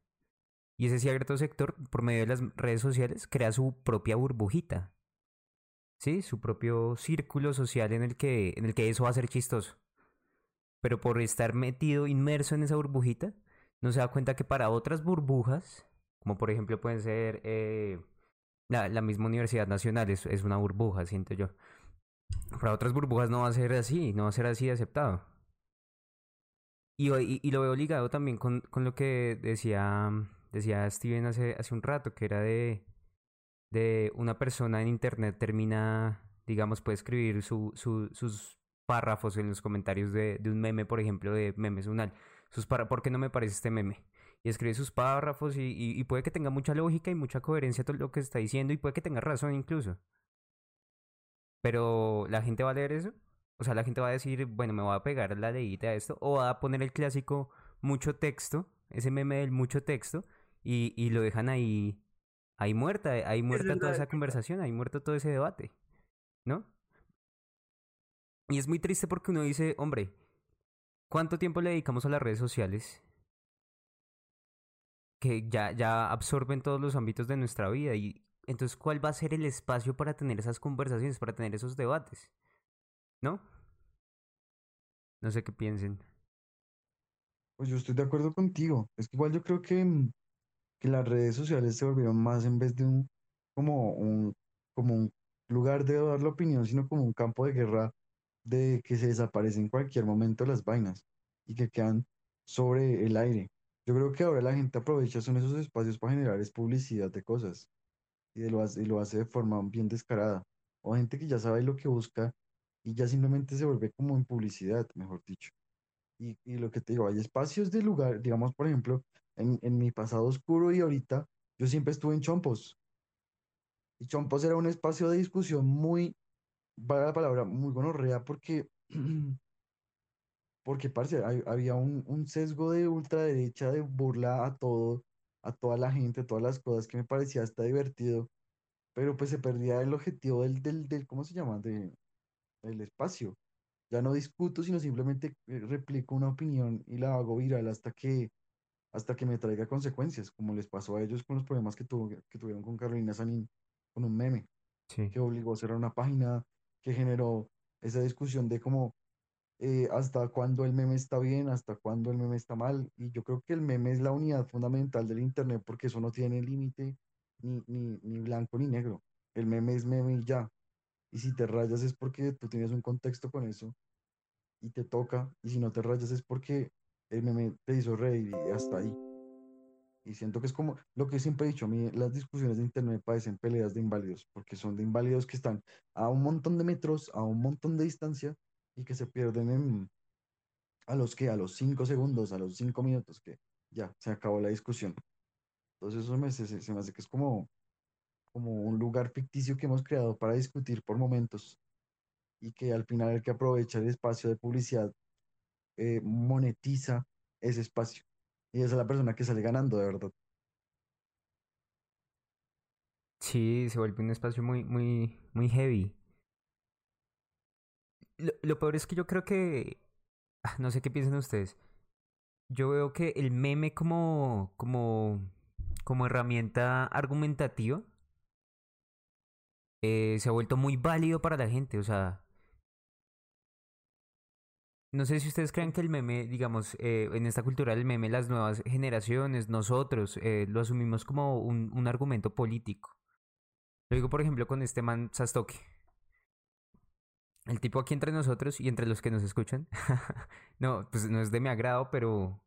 [SPEAKER 9] Y ese cierto sector, por medio de las redes sociales, crea su propia burbujita. ¿sí? Su propio círculo social en el que, en el que eso va a ser chistoso. Pero por estar metido, inmerso en esa burbujita, no se da cuenta que para otras burbujas, como por ejemplo pueden ser eh, la, la misma Universidad Nacional, es, es una burbuja, siento yo. Para otras burbujas no va a ser así, no va a ser así aceptado. Y, y, y lo veo ligado también con, con lo que decía, decía Steven hace, hace un rato, que era de, de una persona en internet termina, digamos, puede escribir su, su, sus párrafos en los comentarios de, de, un meme, por ejemplo, de Memes Unal. Sus ¿Por qué no me parece este meme? Y escribe sus párrafos y, y, y, puede que tenga mucha lógica y mucha coherencia todo lo que está diciendo y puede que tenga razón incluso. Pero la gente va a leer eso. O sea, la gente va a decir, bueno, me voy a pegar la leída a esto. O va a poner el clásico mucho texto, ese meme del mucho texto, y, y lo dejan ahí ahí muerta, ahí muerta toda esa conversación, ahí muerto todo ese debate, ¿no? Y es muy triste porque uno dice, hombre, ¿cuánto tiempo le dedicamos a las redes sociales? Que ya, ya absorben todos los ámbitos de nuestra vida. Y entonces, ¿cuál va a ser el espacio para tener esas conversaciones, para tener esos debates? ¿No? No sé qué piensen.
[SPEAKER 10] Pues yo estoy de acuerdo contigo. Es que igual yo creo que que las redes sociales se volvieron más en vez de un como un como un lugar de dar la opinión, sino como un campo de guerra de que se desaparecen en cualquier momento las vainas y que quedan sobre el aire. Yo creo que ahora la gente aprovecha son esos espacios para generar es publicidad de cosas y, lo hace, y lo hace de forma bien descarada. O gente que ya sabe lo que busca y ya simplemente se vuelve como en publicidad, mejor dicho. Y, y lo que te digo, hay espacios de lugar, digamos, por ejemplo, en, en, mi pasado oscuro y ahorita, yo siempre estuve en Chompos. Y Chompos era un espacio de discusión muy, para la palabra, muy gonorrea porque, porque, parce, hay, había un, un, sesgo de ultraderecha de burla a todo, a toda la gente, a todas las cosas que me parecía hasta divertido, pero pues se perdía el objetivo del, del, del ¿cómo se llama? De, del espacio. Ya no discuto, sino simplemente replico una opinión y la hago viral hasta que hasta que me traiga consecuencias, como les pasó a ellos con los problemas que, tuvo, que tuvieron con Carolina Sanín, con un meme,
[SPEAKER 9] sí.
[SPEAKER 10] que obligó a cerrar una página, que generó esa discusión de cómo eh, hasta cuándo el meme está bien, hasta cuándo el meme está mal, y yo creo que el meme es la unidad fundamental del Internet porque eso no tiene límite ni, ni, ni blanco ni negro, el meme es meme y ya, y si te rayas es porque tú tienes un contexto con eso y te toca, y si no te rayas es porque el meme te hizo reír y hasta ahí. Y siento que es como lo que siempre he dicho, a mí las discusiones de internet me parecen peleas de inválidos, porque son de inválidos que están a un montón de metros, a un montón de distancia y que se pierden en, a los que, a los cinco segundos, a los cinco minutos, que ya se acabó la discusión. Entonces eso me, se me hace que es como, como un lugar ficticio que hemos creado para discutir por momentos y que al final el que aprovecha el espacio de publicidad eh, monetiza ese espacio. Y esa es la persona que sale ganando, de verdad.
[SPEAKER 9] Sí, se vuelve un espacio muy, muy, muy heavy. Lo, lo peor es que yo creo que. ah, No sé qué piensan ustedes. Yo veo que el meme como. como. como herramienta argumentativa. eh, se ha vuelto muy válido para la gente. O sea. No sé si ustedes creen que el meme, digamos, eh, en esta cultura del meme, las nuevas generaciones, nosotros, eh, lo asumimos como un, un argumento político. Lo digo, por ejemplo, con este man Sastoki. El tipo aquí entre nosotros y entre los que nos escuchan. no, pues no es de mi agrado, pero.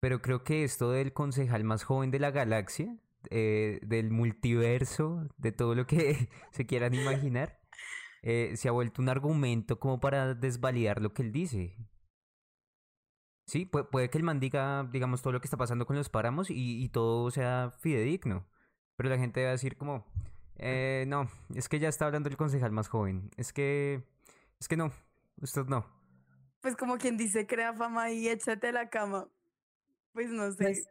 [SPEAKER 9] Pero creo que esto del concejal más joven de la galaxia, eh, del multiverso, de todo lo que se quieran imaginar, eh, se ha vuelto un argumento como para desvalidar lo que él dice. Sí, puede, puede que el man diga, digamos, todo lo que está pasando con los páramos y, y todo sea fidedigno. Pero la gente va a decir como, eh, no, es que ya está hablando el concejal más joven. Es que, es que no, usted no.
[SPEAKER 8] Pues como quien dice, crea fama y échate a la cama. Pues no sé.
[SPEAKER 1] Pues,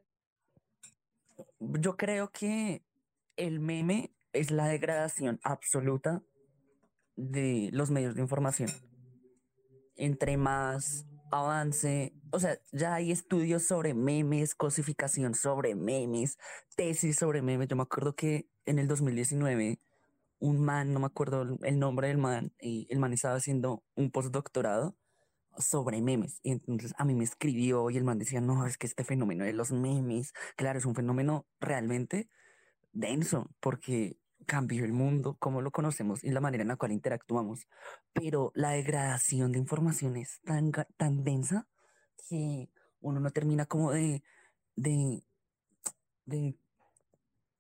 [SPEAKER 1] yo creo que el meme es la degradación absoluta de los medios de información. Entre más avance, o sea, ya hay estudios sobre memes, cosificación sobre memes, tesis sobre memes. Yo me acuerdo que en el 2019 un man, no me acuerdo el- nombre del man, y el man estaba haciendo un postdoctorado sobre memes. Y entonces a mí me escribió y el man decía, no, es que este fenómeno de los memes, claro, es un fenómeno realmente denso porque cambió el mundo, como lo conocemos y la manera en la cual interactuamos. Pero la degradación de información es tan, tan densa que uno no termina como de, de, de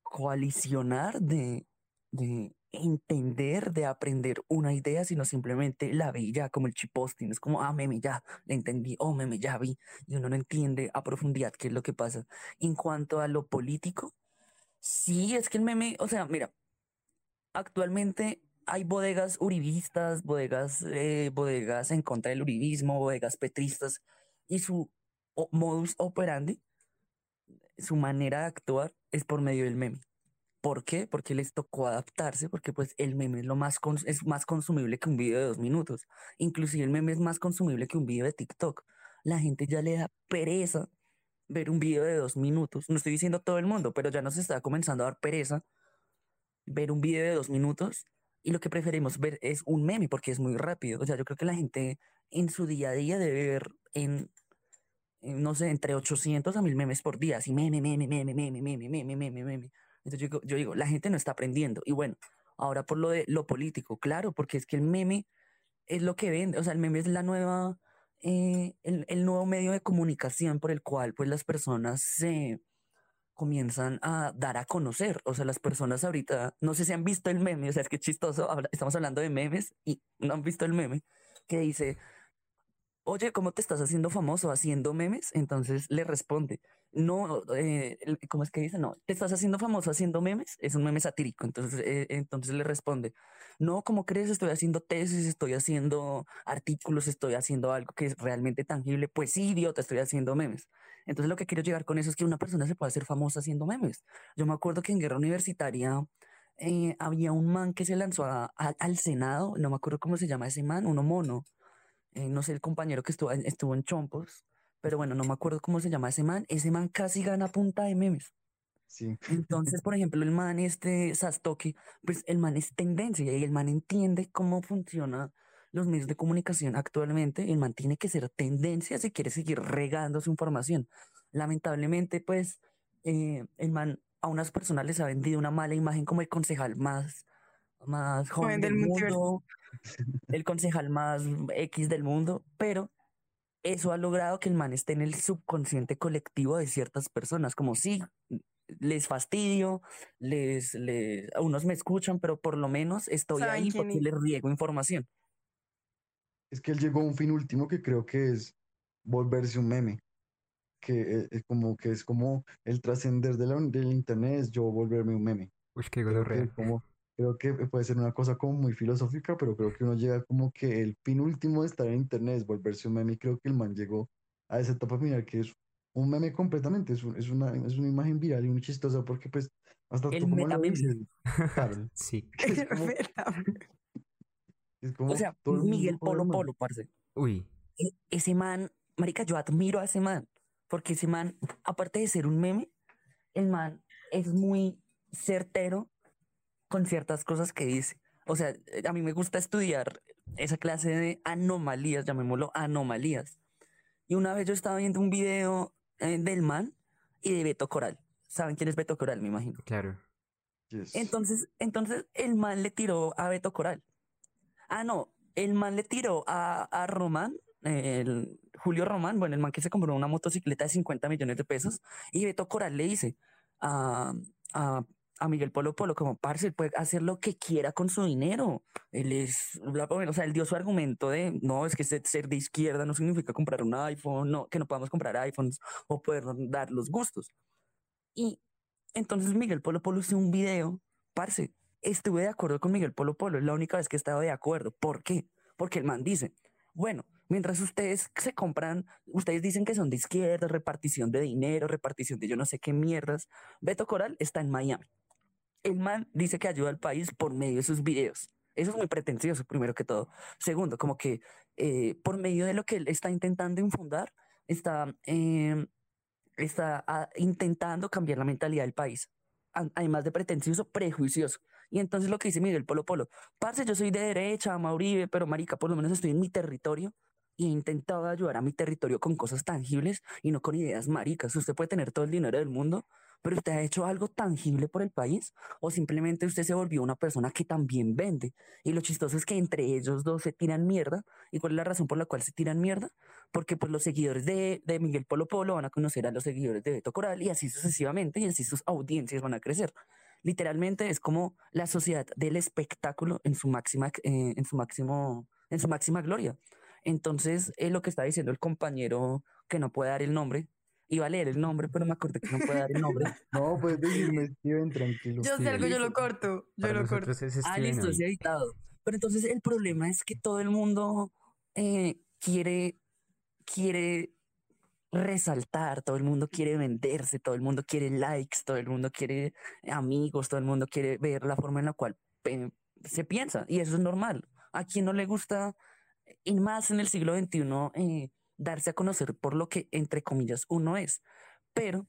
[SPEAKER 1] coalicionar, de, de entender, de aprender una idea, sino simplemente la vi ya como el posting Es como, ah, meme, ya, la entendí, oh, meme, ya vi. Y uno no entiende a profundidad qué es lo que pasa. En cuanto a lo político, sí, es que el meme, o sea, mira, actualmente hay bodegas uribistas, bodegas, eh, bodegas en contra del uribismo, bodegas petristas, y su modus operandi, su manera de actuar es por medio del meme. ¿Por qué? Porque les tocó adaptarse, porque pues el meme es lo más es más consumible que un video de dos minutos. Inclusive el meme es más consumible que un video de TikTok. La gente ya le da pereza ver un video de dos minutos. No estoy diciendo todo el mundo, pero ya nos está comenzando a dar pereza ver un video de dos minutos y lo que preferimos ver es un meme porque es muy rápido. O sea, yo creo que la gente en su día a día debe ver en, en, no sé, entre 800 a 1000 memes por día. Así meme, meme, meme, meme, meme, meme, meme, meme. Entonces yo yo digo, la gente no está aprendiendo. Y bueno, ahora por lo de lo político, claro, porque es que el meme es lo que vende. O sea, el meme es la nueva, eh, el, el nuevo medio de comunicación por el cual pues las personas se comienzan a dar a conocer. O sea, las personas ahorita, no sé si han visto el meme, o sea, es que chistoso, estamos hablando de memes y no han visto el meme que dice, oye, ¿cómo te estás haciendo famoso haciendo memes? Entonces le responde, no, eh, ¿cómo es que dice? No, ¿te estás haciendo famoso haciendo memes? Es un meme satírico. Entonces, eh, entonces le responde, no, ¿cómo crees? Estoy haciendo tesis, estoy haciendo artículos, estoy haciendo algo que es realmente tangible. Pues sí, idiota, estoy haciendo memes. Entonces lo que quiero llegar con eso es que una persona se puede hacer famosa haciendo memes. Yo me acuerdo que en Guerra Universitaria eh, había un man que se lanzó a- a- al Senado, no me acuerdo cómo se llama ese man, uno mono, eh, no sé el compañero que estuvo, en- estuvo en Chompos, pero bueno, no me acuerdo cómo se llama ese man, ese man casi gana punta de memes.
[SPEAKER 10] Sí.
[SPEAKER 1] Entonces, por ejemplo, el man este Sastoki, pues el man es tendencia y el man entiende cómo funcionan los medios de comunicación actualmente. El man tiene que ser tendencia si quiere seguir regando su información. Lamentablemente, pues, eh, el man a unas personas les ha vendido una mala imagen como el concejal más, más joven del mundo, el concejal más X del mundo, pero eso ha logrado que el man esté en el subconsciente colectivo de ciertas personas, como sí, les fastidio, les, les, a unos me escuchan, pero por lo menos estoy ahí
[SPEAKER 8] quién
[SPEAKER 1] porque
[SPEAKER 8] es.
[SPEAKER 1] les riego información.
[SPEAKER 10] Es que él llegó a un fin último que creo que es volverse un meme. Que eh, es como que es como el trascender de la, del internet es yo volverme un meme.
[SPEAKER 9] Uy, qué
[SPEAKER 10] Creo que
[SPEAKER 9] gonorrea.
[SPEAKER 10] como creo que puede ser una cosa como muy filosófica, pero creo que uno llega como que el fin último de estar en internet es volverse un meme y creo que el man llegó a esa etapa final que es un meme completamente, es, un- es una, es una imagen viral y muy chistosa porque pues hasta
[SPEAKER 1] El
[SPEAKER 10] tú como lo dices, claro,
[SPEAKER 9] Sí.
[SPEAKER 10] es como, es como
[SPEAKER 1] O sea, Miguel Polo
[SPEAKER 10] man.
[SPEAKER 1] Polo, parce.
[SPEAKER 9] Uy,
[SPEAKER 1] E- Ese man, marica, yo admiro a ese man, porque ese man, aparte de ser un meme, el man es muy certero con ciertas cosas que dice. O sea, eh, a mí me gusta estudiar esa clase de anomalías, llamémoslo anomalías. Y una vez yo estaba viendo un video eh, del man y de Beto Coral. ¿Saben quién es Beto Coral? Me imagino.
[SPEAKER 9] claro.
[SPEAKER 10] Yes.
[SPEAKER 1] Entonces, entonces el man le tiró a Beto Coral. Ah, no, el man le tiró a, a Román, el Julio Román, bueno, el man que se compró una motocicleta de 50 millones de pesos, y Beto Coral le dice a, a, a Miguel Polo Polo, como, parce, puede hacer lo que quiera con su dinero. Él es, bla, bla, bla". o sea, él dio su argumento de, no, es que ser de izquierda no significa comprar un iPhone, no, que no podamos comprar iPhones o poder dar los gustos. Y entonces Miguel Polo Polo hizo un video, parce, estuve de acuerdo con Miguel Polo Polo, es la única vez que he estado de acuerdo. ¿Por qué? Porque el man dice, bueno, mientras ustedes se compran, ustedes dicen que son de izquierda, repartición de dinero, repartición de yo no sé qué mierdas, Beto Coral está en Miami. El man dice que ayuda al país por medio de sus videos. Eso es muy pretencioso, primero que todo. Segundo, como que eh, por medio de lo que él está intentando infundar, está, em, está ah, intentando cambiar la mentalidad del país. A- Además de pretencioso, prejuicioso. Y entonces lo que dice Miguel Polo Polo, parce, yo soy de derecha, Mauribe, pero marica, por lo menos estoy en mi territorio y he intentado ayudar a mi territorio con cosas tangibles y no con ideas maricas. Usted puede tener todo el dinero del mundo, pero usted ha hecho algo tangible por el país o simplemente usted se volvió una persona que también vende. Y lo chistoso es que entre ellos dos se tiran mierda. ¿Y cuál es la razón por la cual se tiran mierda? Porque pues los seguidores de, de Miguel Polo Polo van a conocer a los seguidores de Beto Coral y así sucesivamente y así sus audiencias van a crecer. Literalmente es como la sociedad del espectáculo en su máxima, eh, en su máximo, en su máxima gloria. Entonces, es lo que está diciendo el compañero que no puede dar el nombre. Iba a leer el nombre, pero me acordé que no puede dar el nombre.
[SPEAKER 10] No, puedes decirme, Steven, tranquilo.
[SPEAKER 8] Yo sé algo, yo lo corto. Yo
[SPEAKER 9] Para
[SPEAKER 8] lo corto.
[SPEAKER 9] es
[SPEAKER 1] Ah, listo,
[SPEAKER 9] hoy.
[SPEAKER 1] es editado. Pero entonces el problema es que todo el mundo eh, quiere, quiere resaltar, todo el mundo quiere venderse, todo el mundo quiere likes, todo el mundo quiere amigos, todo el mundo quiere ver la forma en la cual eh, se piensa. Y eso es normal. A quien no le gusta, y más en el siglo XXI, eh, darse a conocer por lo que, entre comillas, uno es. Pero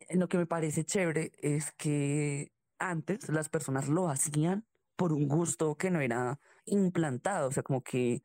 [SPEAKER 1] eh, lo que me parece chévere es que antes las personas lo hacían por un gusto que no era implantado, o sea, como que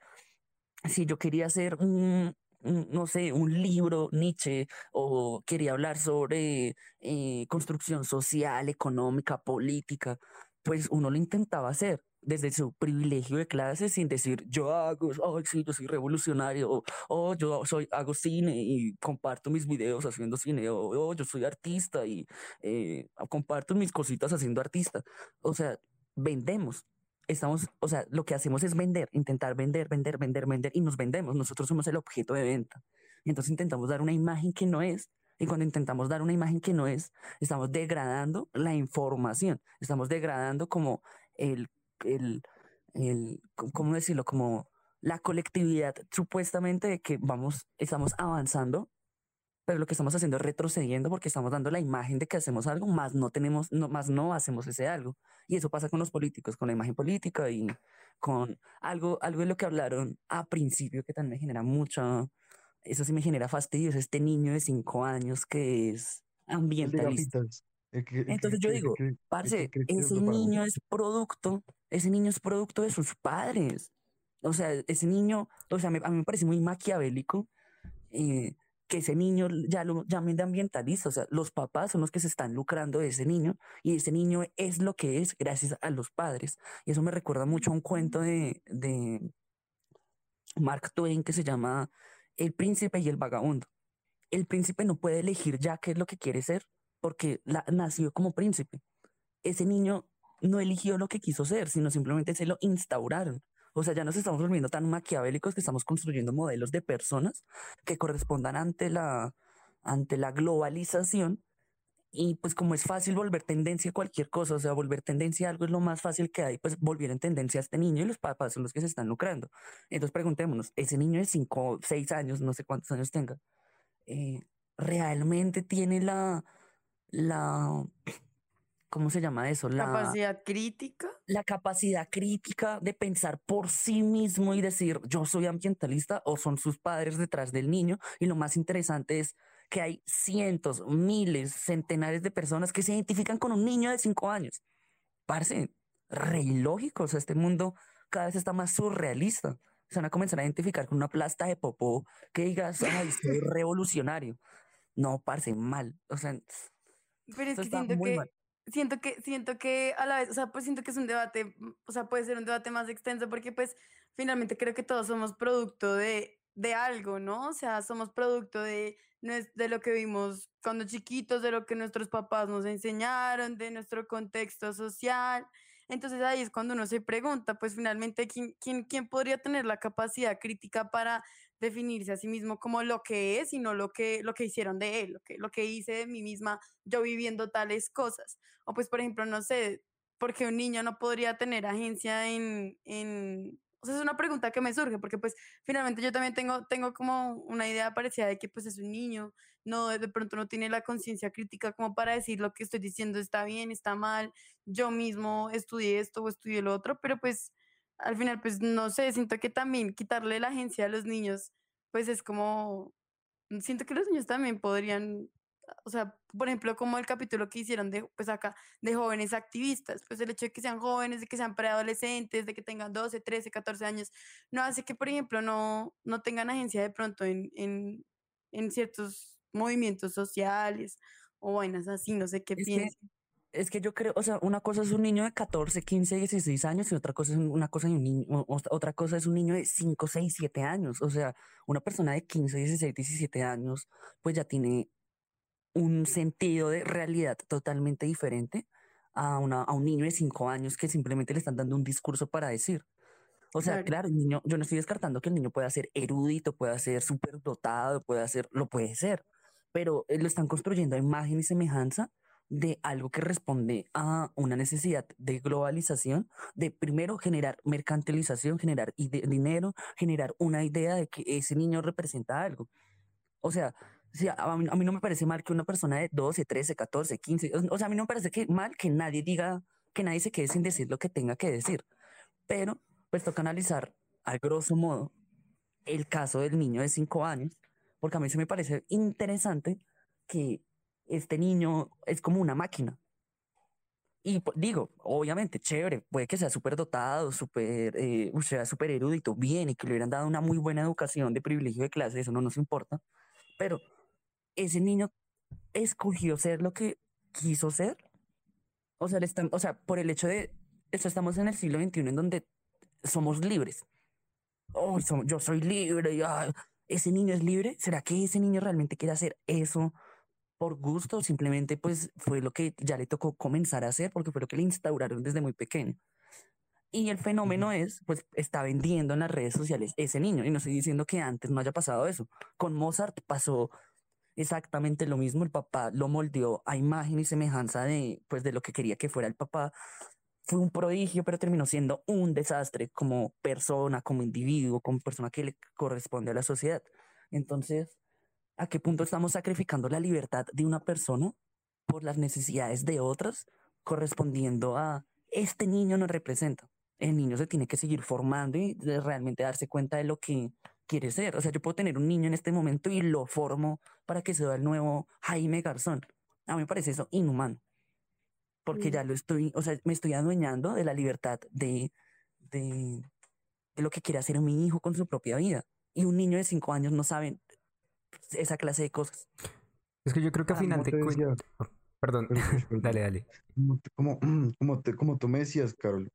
[SPEAKER 1] si yo quería hacer un, no sé, un libro Nietzsche o quería hablar sobre eh, construcción social, económica, política, pues uno lo intentaba hacer desde su privilegio de clase sin decir yo hago, oh, sí, yo soy revolucionario, o oh, yo soy, hago cine y comparto mis videos haciendo cine, o oh, yo soy artista y eh, comparto mis cositas haciendo artista. O sea, vendemos. Estamos, o sea, lo que hacemos es vender, intentar vender, vender, vender, vender y nos vendemos. Nosotros somos el objeto de venta. Entonces intentamos dar una imagen que no es. Y cuando intentamos dar una imagen que no es, estamos degradando la información. Estamos degradando como el, el, el ¿cómo decirlo? Como la colectividad supuestamente de que vamos, estamos avanzando, pero lo que estamos haciendo es retrocediendo porque estamos dando la imagen de que hacemos algo, más no tenemos, no, más no hacemos ese algo. Y eso pasa con los políticos, con la imagen política y con algo, algo de lo que hablaron a principio que también me genera mucho, eso sí me genera fastidio, es este niño de cinco años que es ambientalista. Entonces yo digo, parce, ese niño es producto, ese niño es producto de sus padres. O sea, ese niño, o sea, me- a mí me parece muy maquiavélico eh, que ese niño ya lo llamen de ambientalista. O sea, los papás son los que se están lucrando de ese niño y ese niño es lo que es gracias a los padres. Y eso me recuerda mucho a un cuento de, de Mark Twain que se llama El príncipe y el vagabundo. El príncipe no puede elegir ya qué es lo que quiere ser porque la- nació como príncipe. Ese niño no eligió lo que quiso ser, sino simplemente se lo instauraron. O sea, ya nos estamos volviendo tan maquiavélicos que estamos construyendo modelos de personas que correspondan ante la, ante la globalización. Y pues como es fácil volver tendencia a cualquier cosa, o sea, volver tendencia a algo es lo más fácil que hay, pues volver en tendencia a este niño y los papás son los que se están lucrando. Entonces preguntémonos, ese niño de 5, 6 años, no sé cuántos años tenga, eh, realmente tiene la, la, ¿cómo se llama eso? La
[SPEAKER 8] Capacidad crítica.
[SPEAKER 1] la capacidad crítica de pensar por sí mismo y decir, yo soy ambientalista o son sus padres detrás del niño. Y lo más interesante es que hay cientos, miles, centenares de personas que se identifican con un niño de cinco años. Parece re ilógico. O sea, este mundo cada vez está más surrealista. Se van a comenzar a identificar con una plasta de popó que digas, ay, soy revolucionario. No, parce, mal. O sea,
[SPEAKER 8] Pero es que siento que,
[SPEAKER 1] mal.
[SPEAKER 8] Siento que, siento que a la vez, o sea, pues siento que es un debate, mm, o sea, puede ser un debate más extenso porque pues finalmente creo que todos somos producto de, de algo, ¿no? O sea, somos producto de, de lo que vimos cuando chiquitos, de lo que nuestros papás nos enseñaron, de nuestro contexto social. Entonces ahí es cuando uno se pregunta, pues finalmente, ¿quién, quién, quién podría tener la capacidad crítica para definirse a sí mismo como lo que es y no lo que, lo que hicieron de él, lo que, lo que hice de mí misma yo viviendo tales cosas. O pues, por ejemplo, no sé, porque un niño no podría tener agencia en, en... O sea, es una pregunta que me surge, porque pues finalmente yo también tengo, tengo como una idea parecida de que pues es un niño, no, de pronto no tiene la conciencia crítica como para decir lo que estoy diciendo está bien, está mal, yo mismo estudié esto o estudié lo otro, pero pues al final pues no sé, siento que también quitarle la agencia a los niños, pues es como, siento que los niños también podrían o sea, por ejemplo, como el capítulo que hicieron de, pues acá, de jóvenes activistas, pues el hecho de que sean jóvenes, de que sean preadolescentes, de que tengan 12, 13, 14 años, no hace que, por ejemplo, no, no tengan agencia de pronto en, en, en ciertos movimientos sociales o vainas así, no sé qué
[SPEAKER 1] Es que,
[SPEAKER 8] piensen.
[SPEAKER 1] es que yo creo, o sea, una cosa es un niño de 14, 15, 16 años y otra cosa es un- una cosa de un niño, otra cosa es un niño de 5, 6, 7 años. O sea, una persona de 15, 16, 17 años, pues ya tiene un sentido de realidad totalmente diferente a, una, a un niño de 5 años que simplemente le están dando un discurso para decir. O sea,
[SPEAKER 8] Claro.
[SPEAKER 1] claro, el niño, yo no estoy descartando que el niño pueda ser erudito, pueda ser súper dotado, pueda ser, lo puede ser, pero eh, lo están construyendo a imagen y semejanza de algo que responde a una necesidad de globalización, de primero generar mercantilización, generar dinero, generar una idea de que ese niño representa algo. O sea, sí, a, mí, a mí no me parece mal que una persona de 12, 13, 14, 15, o, sea, a mí no me parece que mal que nadie diga, que nadie se quede sin decir lo que tenga que decir, pero pues toca analizar a grosso modo el caso del niño de 5 años, porque a mí se me parece interesante que este niño es como una máquina. Y pu- digo, obviamente, chévere, puede que sea súper dotado, súper, eh, o sea, súper erudito, bien, y que le hubieran dado una muy buena educación de privilegio de clase, eso no nos importa, pero ese niño escogió ser lo que quiso ser. O sea, le están, o sea, por el hecho de, esto estamos en el siglo XXI en donde somos libres. Oh, yo soy libre, ah, ese niño es libre. ¿Será que ese niño realmente quiere hacer eso por gusto? o Simplemente pues fue lo que ya le tocó comenzar a hacer porque fue lo que le instauraron desde muy pequeño. Y el fenómeno es, pues está vendiendo en las redes sociales ese niño. Y no estoy diciendo que antes no haya pasado eso. Con Mozart pasó exactamente lo mismo. El papá lo moldeó a imagen y semejanza de, pues, de lo que quería que fuera el papá. Fue un prodigio, pero terminó siendo un desastre como persona, como individuo, como persona que le corresponde a la sociedad. Entonces, ¿a qué punto estamos sacrificando la libertad de una persona por las necesidades de otras, correspondiendo a este niño nos representa? El niño se tiene que seguir formando y realmente darse cuenta de lo que quiere ser. O sea, yo puedo tener un niño en este momento y lo formo para que sea el nuevo Jaime Garzón. A mí me parece eso inhumano, porque
[SPEAKER 8] Mm.
[SPEAKER 1] ya lo estoy, o sea, me estoy adueñando de la libertad de, de, de lo que quiere hacer mi hijo con su propia vida. Y un niño de cinco años no sabe esa clase de cosas.
[SPEAKER 9] Es que yo creo que a
[SPEAKER 10] Ah,
[SPEAKER 9] final de
[SPEAKER 10] te decía.
[SPEAKER 9] Perdón, dale, dale.
[SPEAKER 10] Como, como, como, te- como tú me decías, Carol,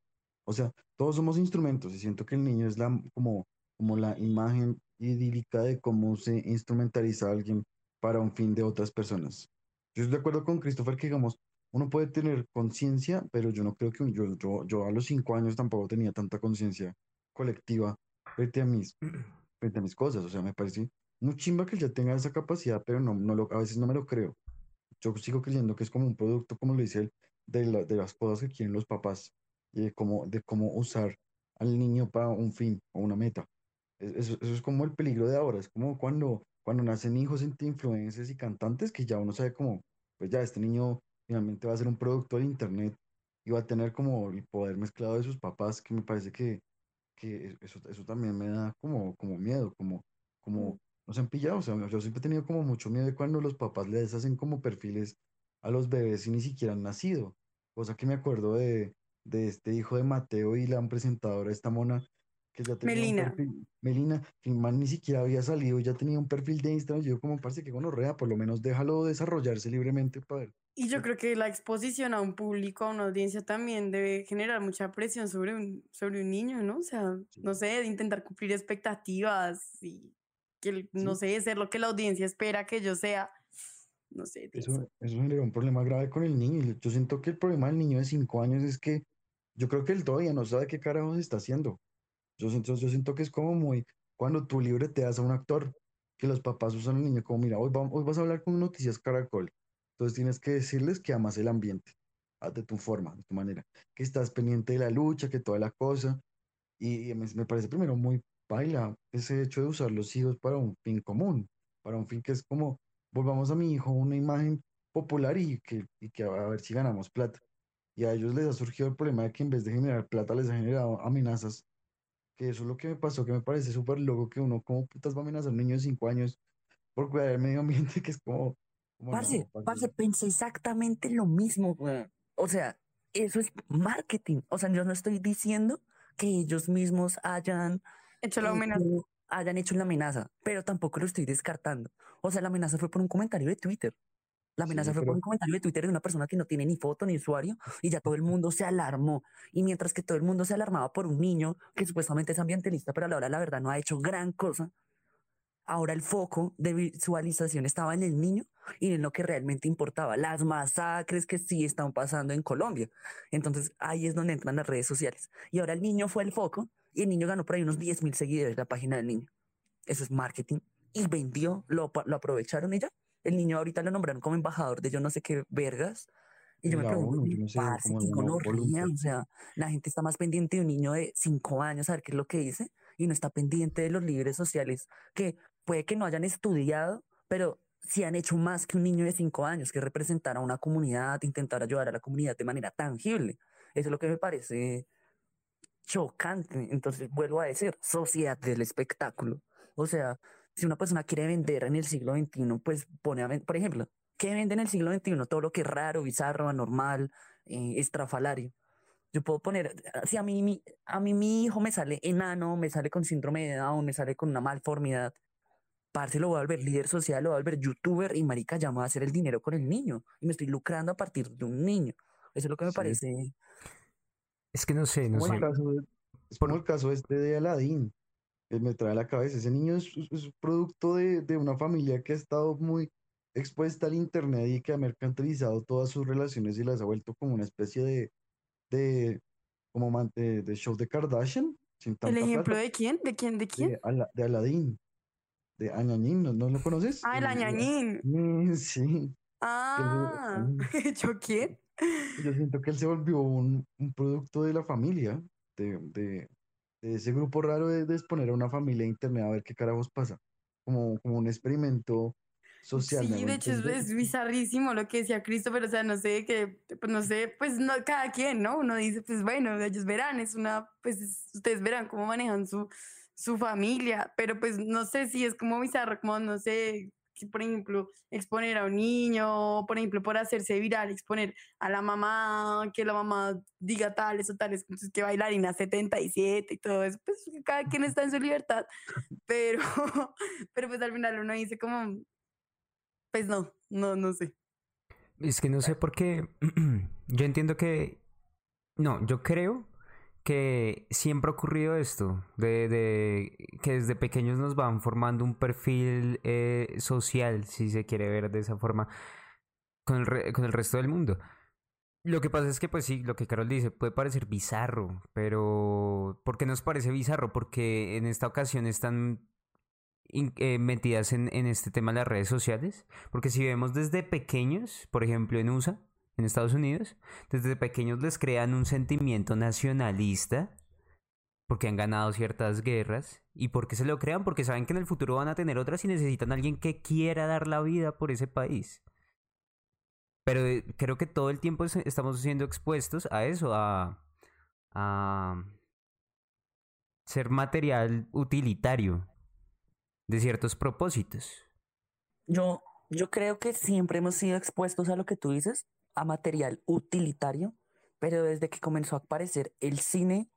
[SPEAKER 10] o sea, todos somos instrumentos y siento que el niño es la, como, como la imagen idílica de cómo se instrumentaliza a alguien para un fin de otras personas. Yo estoy de acuerdo con Christopher que, digamos, uno puede tener conciencia, pero yo no creo que yo, yo, yo a los cinco años tampoco tenía tanta conciencia colectiva frente a mis, frente a mis cosas. O sea, me parece muy chimba que él ya tenga esa capacidad, pero no, no lo, a veces no me lo creo. Yo sigo creyendo que es como un producto, como lo dice él, de, la- de las cosas que quieren los papás y de cómo, de cómo usar al niño para un fin o una meta. Es- Eso, es como el peligro de ahora, es como cuando cuando nacen hijos entre influencers y cantantes, que ya uno sabe como, pues ya este niño finalmente va a ser un producto de internet y va a tener como el poder mezclado de sus papás, que me parece que, que eso, eso también me da como, como miedo, como, como, no se han pillado, o sea, yo siempre he tenido como mucho miedo de cuando los papás les hacen como perfiles a los bebés y ni siquiera han nacido, cosa que me acuerdo de, de este hijo de Mateo y la presentadora, esta mona, que ya tenía
[SPEAKER 8] Melina.
[SPEAKER 10] un perfil, Melina, que el man ni siquiera había salido, ya tenía un perfil de Instagram, yo como parece que gonorrea, por lo menos déjalo desarrollarse libremente para.
[SPEAKER 8] Y yo creo que la exposición a un público, a una audiencia también debe generar mucha presión sobre un, sobre un niño, ¿no? O sea, no sé, de intentar cumplir expectativas y que, el- no sé, ser lo que la audiencia espera que yo sea. No sé,
[SPEAKER 10] Eso,
[SPEAKER 8] denso.
[SPEAKER 10] eso genera un problema grave con el niño. Yo siento que el problema del niño de cinco años es que yo creo que él todavía no sabe qué carajos está haciendo. Yo siento, yo siento que es como muy cuando tú libre te das a un actor, que los papás usan al niño como, mira, hoy, hoy vas a hablar con Noticias Caracol. Entonces tienes que decirles que amas el ambiente, ah, de tu forma, de tu manera, que estás pendiente de la lucha, que toda la cosa. Y, y me, me parece primero muy baila ese hecho de usar los hijos para un fin común, para un fin que es como, volvamos a mi hijo una imagen popular y que, y que a ver si ganamos plata. Y a ellos les ha surgido el problema de que en vez de generar plata les ha generado amenazas, que eso es lo que me pasó, que me parece súper loco que uno como putas va a amenazar a un niño de cinco años por cuidar el medio ambiente, que es como, como
[SPEAKER 1] Parce,
[SPEAKER 10] no, parce,
[SPEAKER 1] parce, pensé exactamente lo mismo, weón. O sea, eso es marketing. O sea, yo no estoy diciendo que ellos mismos hayan
[SPEAKER 8] Hecho la amenaza.
[SPEAKER 1] hecho- hayan hecho la amenaza, pero tampoco lo estoy descartando. O sea, la amenaza fue por un comentario de Twitter. La amenaza
[SPEAKER 10] Sí,
[SPEAKER 1] fue por
[SPEAKER 10] pero-
[SPEAKER 1] un comentario de Twitter de una persona que no tiene ni foto ni usuario y ya todo el mundo se alarmó. Y mientras que todo el mundo se alarmaba por un niño que supuestamente es ambientalista, pero a la hora la verdad no ha hecho gran cosa, ahora el foco de visualización estaba en el niño y en lo que realmente importaba, las masacres que sí están pasando en Colombia. Entonces ahí es donde entran las redes sociales. Y ahora el niño fue el foco y el niño ganó por ahí unos 10 mil seguidores la página del niño. Eso es marketing. Y vendió, lo, lo aprovecharon y ya. El niño ahorita lo nombraron como embajador de yo no sé qué vergas. Y yo
[SPEAKER 10] de
[SPEAKER 1] me
[SPEAKER 10] la
[SPEAKER 1] pregunto,
[SPEAKER 10] yo no sé,
[SPEAKER 1] gonorrea. O sea, la gente está más pendiente de un niño de 5 años a ver qué es lo que dice y no está pendiente de los líderes sociales que puede que no hayan estudiado, pero sí han hecho más que un niño de 5 años, que es representar a una comunidad, intentar ayudar a la comunidad de manera tangible. Eso es lo que me parece chocante. Entonces, vuelvo a decir, sociedad del espectáculo. O sea, si una persona quiere vender en el siglo XXI, pues pone a vender, por ejemplo, ¿qué vende en el siglo XXI? Todo lo que es raro, bizarro, anormal, eh, estrafalario. Yo puedo poner, si a mí, mi, a mí mi hijo me sale enano, me sale con síndrome de Down, me sale con una malformidad, parce lo voy a volver líder social, lo voy a volver youtuber y marica, ya me a hacer el dinero con el niño y me estoy lucrando a partir de un niño. Eso es lo que me
[SPEAKER 10] Sí.
[SPEAKER 1] parece.
[SPEAKER 9] Es que no sé, no sé.
[SPEAKER 10] el caso de- es como el caso este de Aladdin, que me trae a la cabeza. Ese niño es, es- producto de, de una familia que ha estado muy expuesta al internet y que ha mercantilizado todas sus relaciones y las ha vuelto como una especie de, de, como man- de, de show de Kardashian, sin
[SPEAKER 8] ¿El ejemplo
[SPEAKER 10] plata,
[SPEAKER 8] de quién? ¿De quién? ¿De quién?
[SPEAKER 10] de, Ala- de Aladdin, de Añañín, ¿no, no lo conoces?
[SPEAKER 8] Ah, el añañín.
[SPEAKER 10] Sí.
[SPEAKER 8] Ah, ¿yo quién?
[SPEAKER 10] Yo siento que él se volvió un, un producto de la familia, de, de ese grupo raro de, de exponer a una familia a internet a ver qué carajos pasa, como, como un experimento social. ¿me
[SPEAKER 8] Sí, de hecho es, es bizarrísimo lo que decía Christopher, o sea, no sé, que, pues no sé, pues no, cada quien, ¿no? Uno dice, pues bueno, ellos verán, es una, pues es- ustedes verán cómo manejan su, su familia, pero pues no sé si es como bizarro, como no sé, por ejemplo, exponer a un niño, por ejemplo, por hacerse viral, exponer a la mamá, que la mamá diga tales o tales, entonces que bailarina 77 y todo eso, pues cada quien está en su libertad, pero, pero pues al final uno dice como, pues no, no, no sé.
[SPEAKER 9] Es que no sé por qué. Yo entiendo que. No, yo creo que siempre ha ocurrido esto, de, de que desde pequeños nos van formando un perfil eh, social, si se quiere ver de esa forma, con el, con el resto del mundo. Lo que pasa es que, pues sí, lo que Carol dice puede parecer bizarro, pero ¿por qué nos parece bizarro? Porque en esta ocasión están eh, metidas en, en este tema las redes sociales. Porque si vemos desde pequeños, por ejemplo en USA, en Estados Unidos, desde pequeños les crean un sentimiento nacionalista porque han ganado ciertas guerras y porque se lo crean, porque saben que en el futuro van a tener otras y necesitan a alguien que quiera dar la vida por ese país. Pero eh, creo que todo el tiempo es- estamos siendo expuestos a eso, a, a ser material utilitario de ciertos propósitos.
[SPEAKER 1] Yo, yo creo que siempre hemos sido expuestos a lo que tú dices, a material utilitario, pero desde que comenzó a aparecer el cine,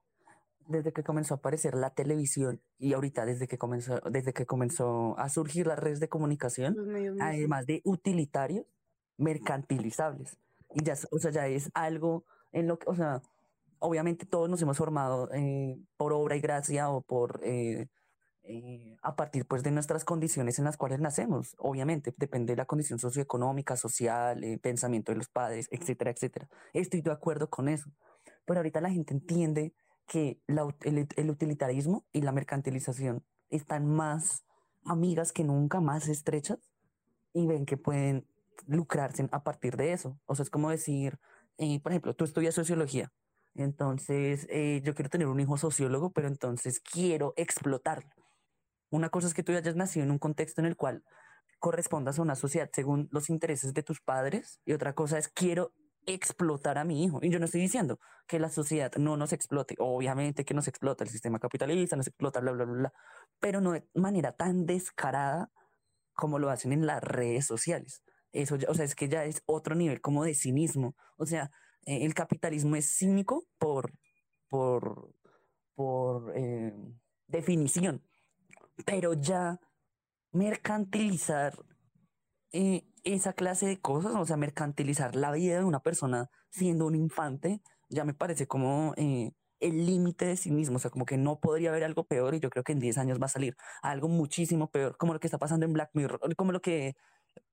[SPEAKER 1] desde que comenzó a aparecer la televisión y ahorita desde que comenzó, desde que comenzó a surgir las redes de comunicación, además de utilitarios, mercantilizables. Y ya, o sea, ya es algo en lo que, o sea, obviamente todos nos hemos formado eh, por obra y gracia o por eh, eh, a partir pues de nuestras condiciones en las cuales nacemos. Obviamente depende de la condición socioeconómica, social, eh, pensamiento de los padres, etcétera, etcétera. Estoy de acuerdo con eso. Pero ahorita la gente entiende que la el, el utilitarismo y la mercantilización están más amigas que nunca, más estrechas y ven que pueden lucrarse a partir de eso. O sea, es como decir, eh, por ejemplo, tú estudias sociología, entonces eh, yo quiero tener un hijo sociólogo, pero entonces quiero explotarlo. Una cosa es que tú hayas nacido en un contexto en el cual correspondas a una sociedad según los intereses de tus padres y otra cosa es quiero explotar a mi hijo. Y yo no estoy diciendo que la sociedad no nos explote, obviamente que nos explota el sistema capitalista, nos explota, bla, bla, bla, pero no de manera tan descarada como lo hacen en las redes sociales. Eso, o sea, es que ya es otro nivel como de cinismo. O sea, eh, el capitalismo es cínico por, por, por eh, definición, pero ya mercantilizar eh, esa clase de cosas, o sea, mercantilizar la vida de una persona siendo un infante, ya me parece como eh, el límite de sí mismo, o sea, como que no podría haber algo peor y yo creo que en 10 años va a salir algo muchísimo peor, como lo que está pasando en Black Mirror, como lo que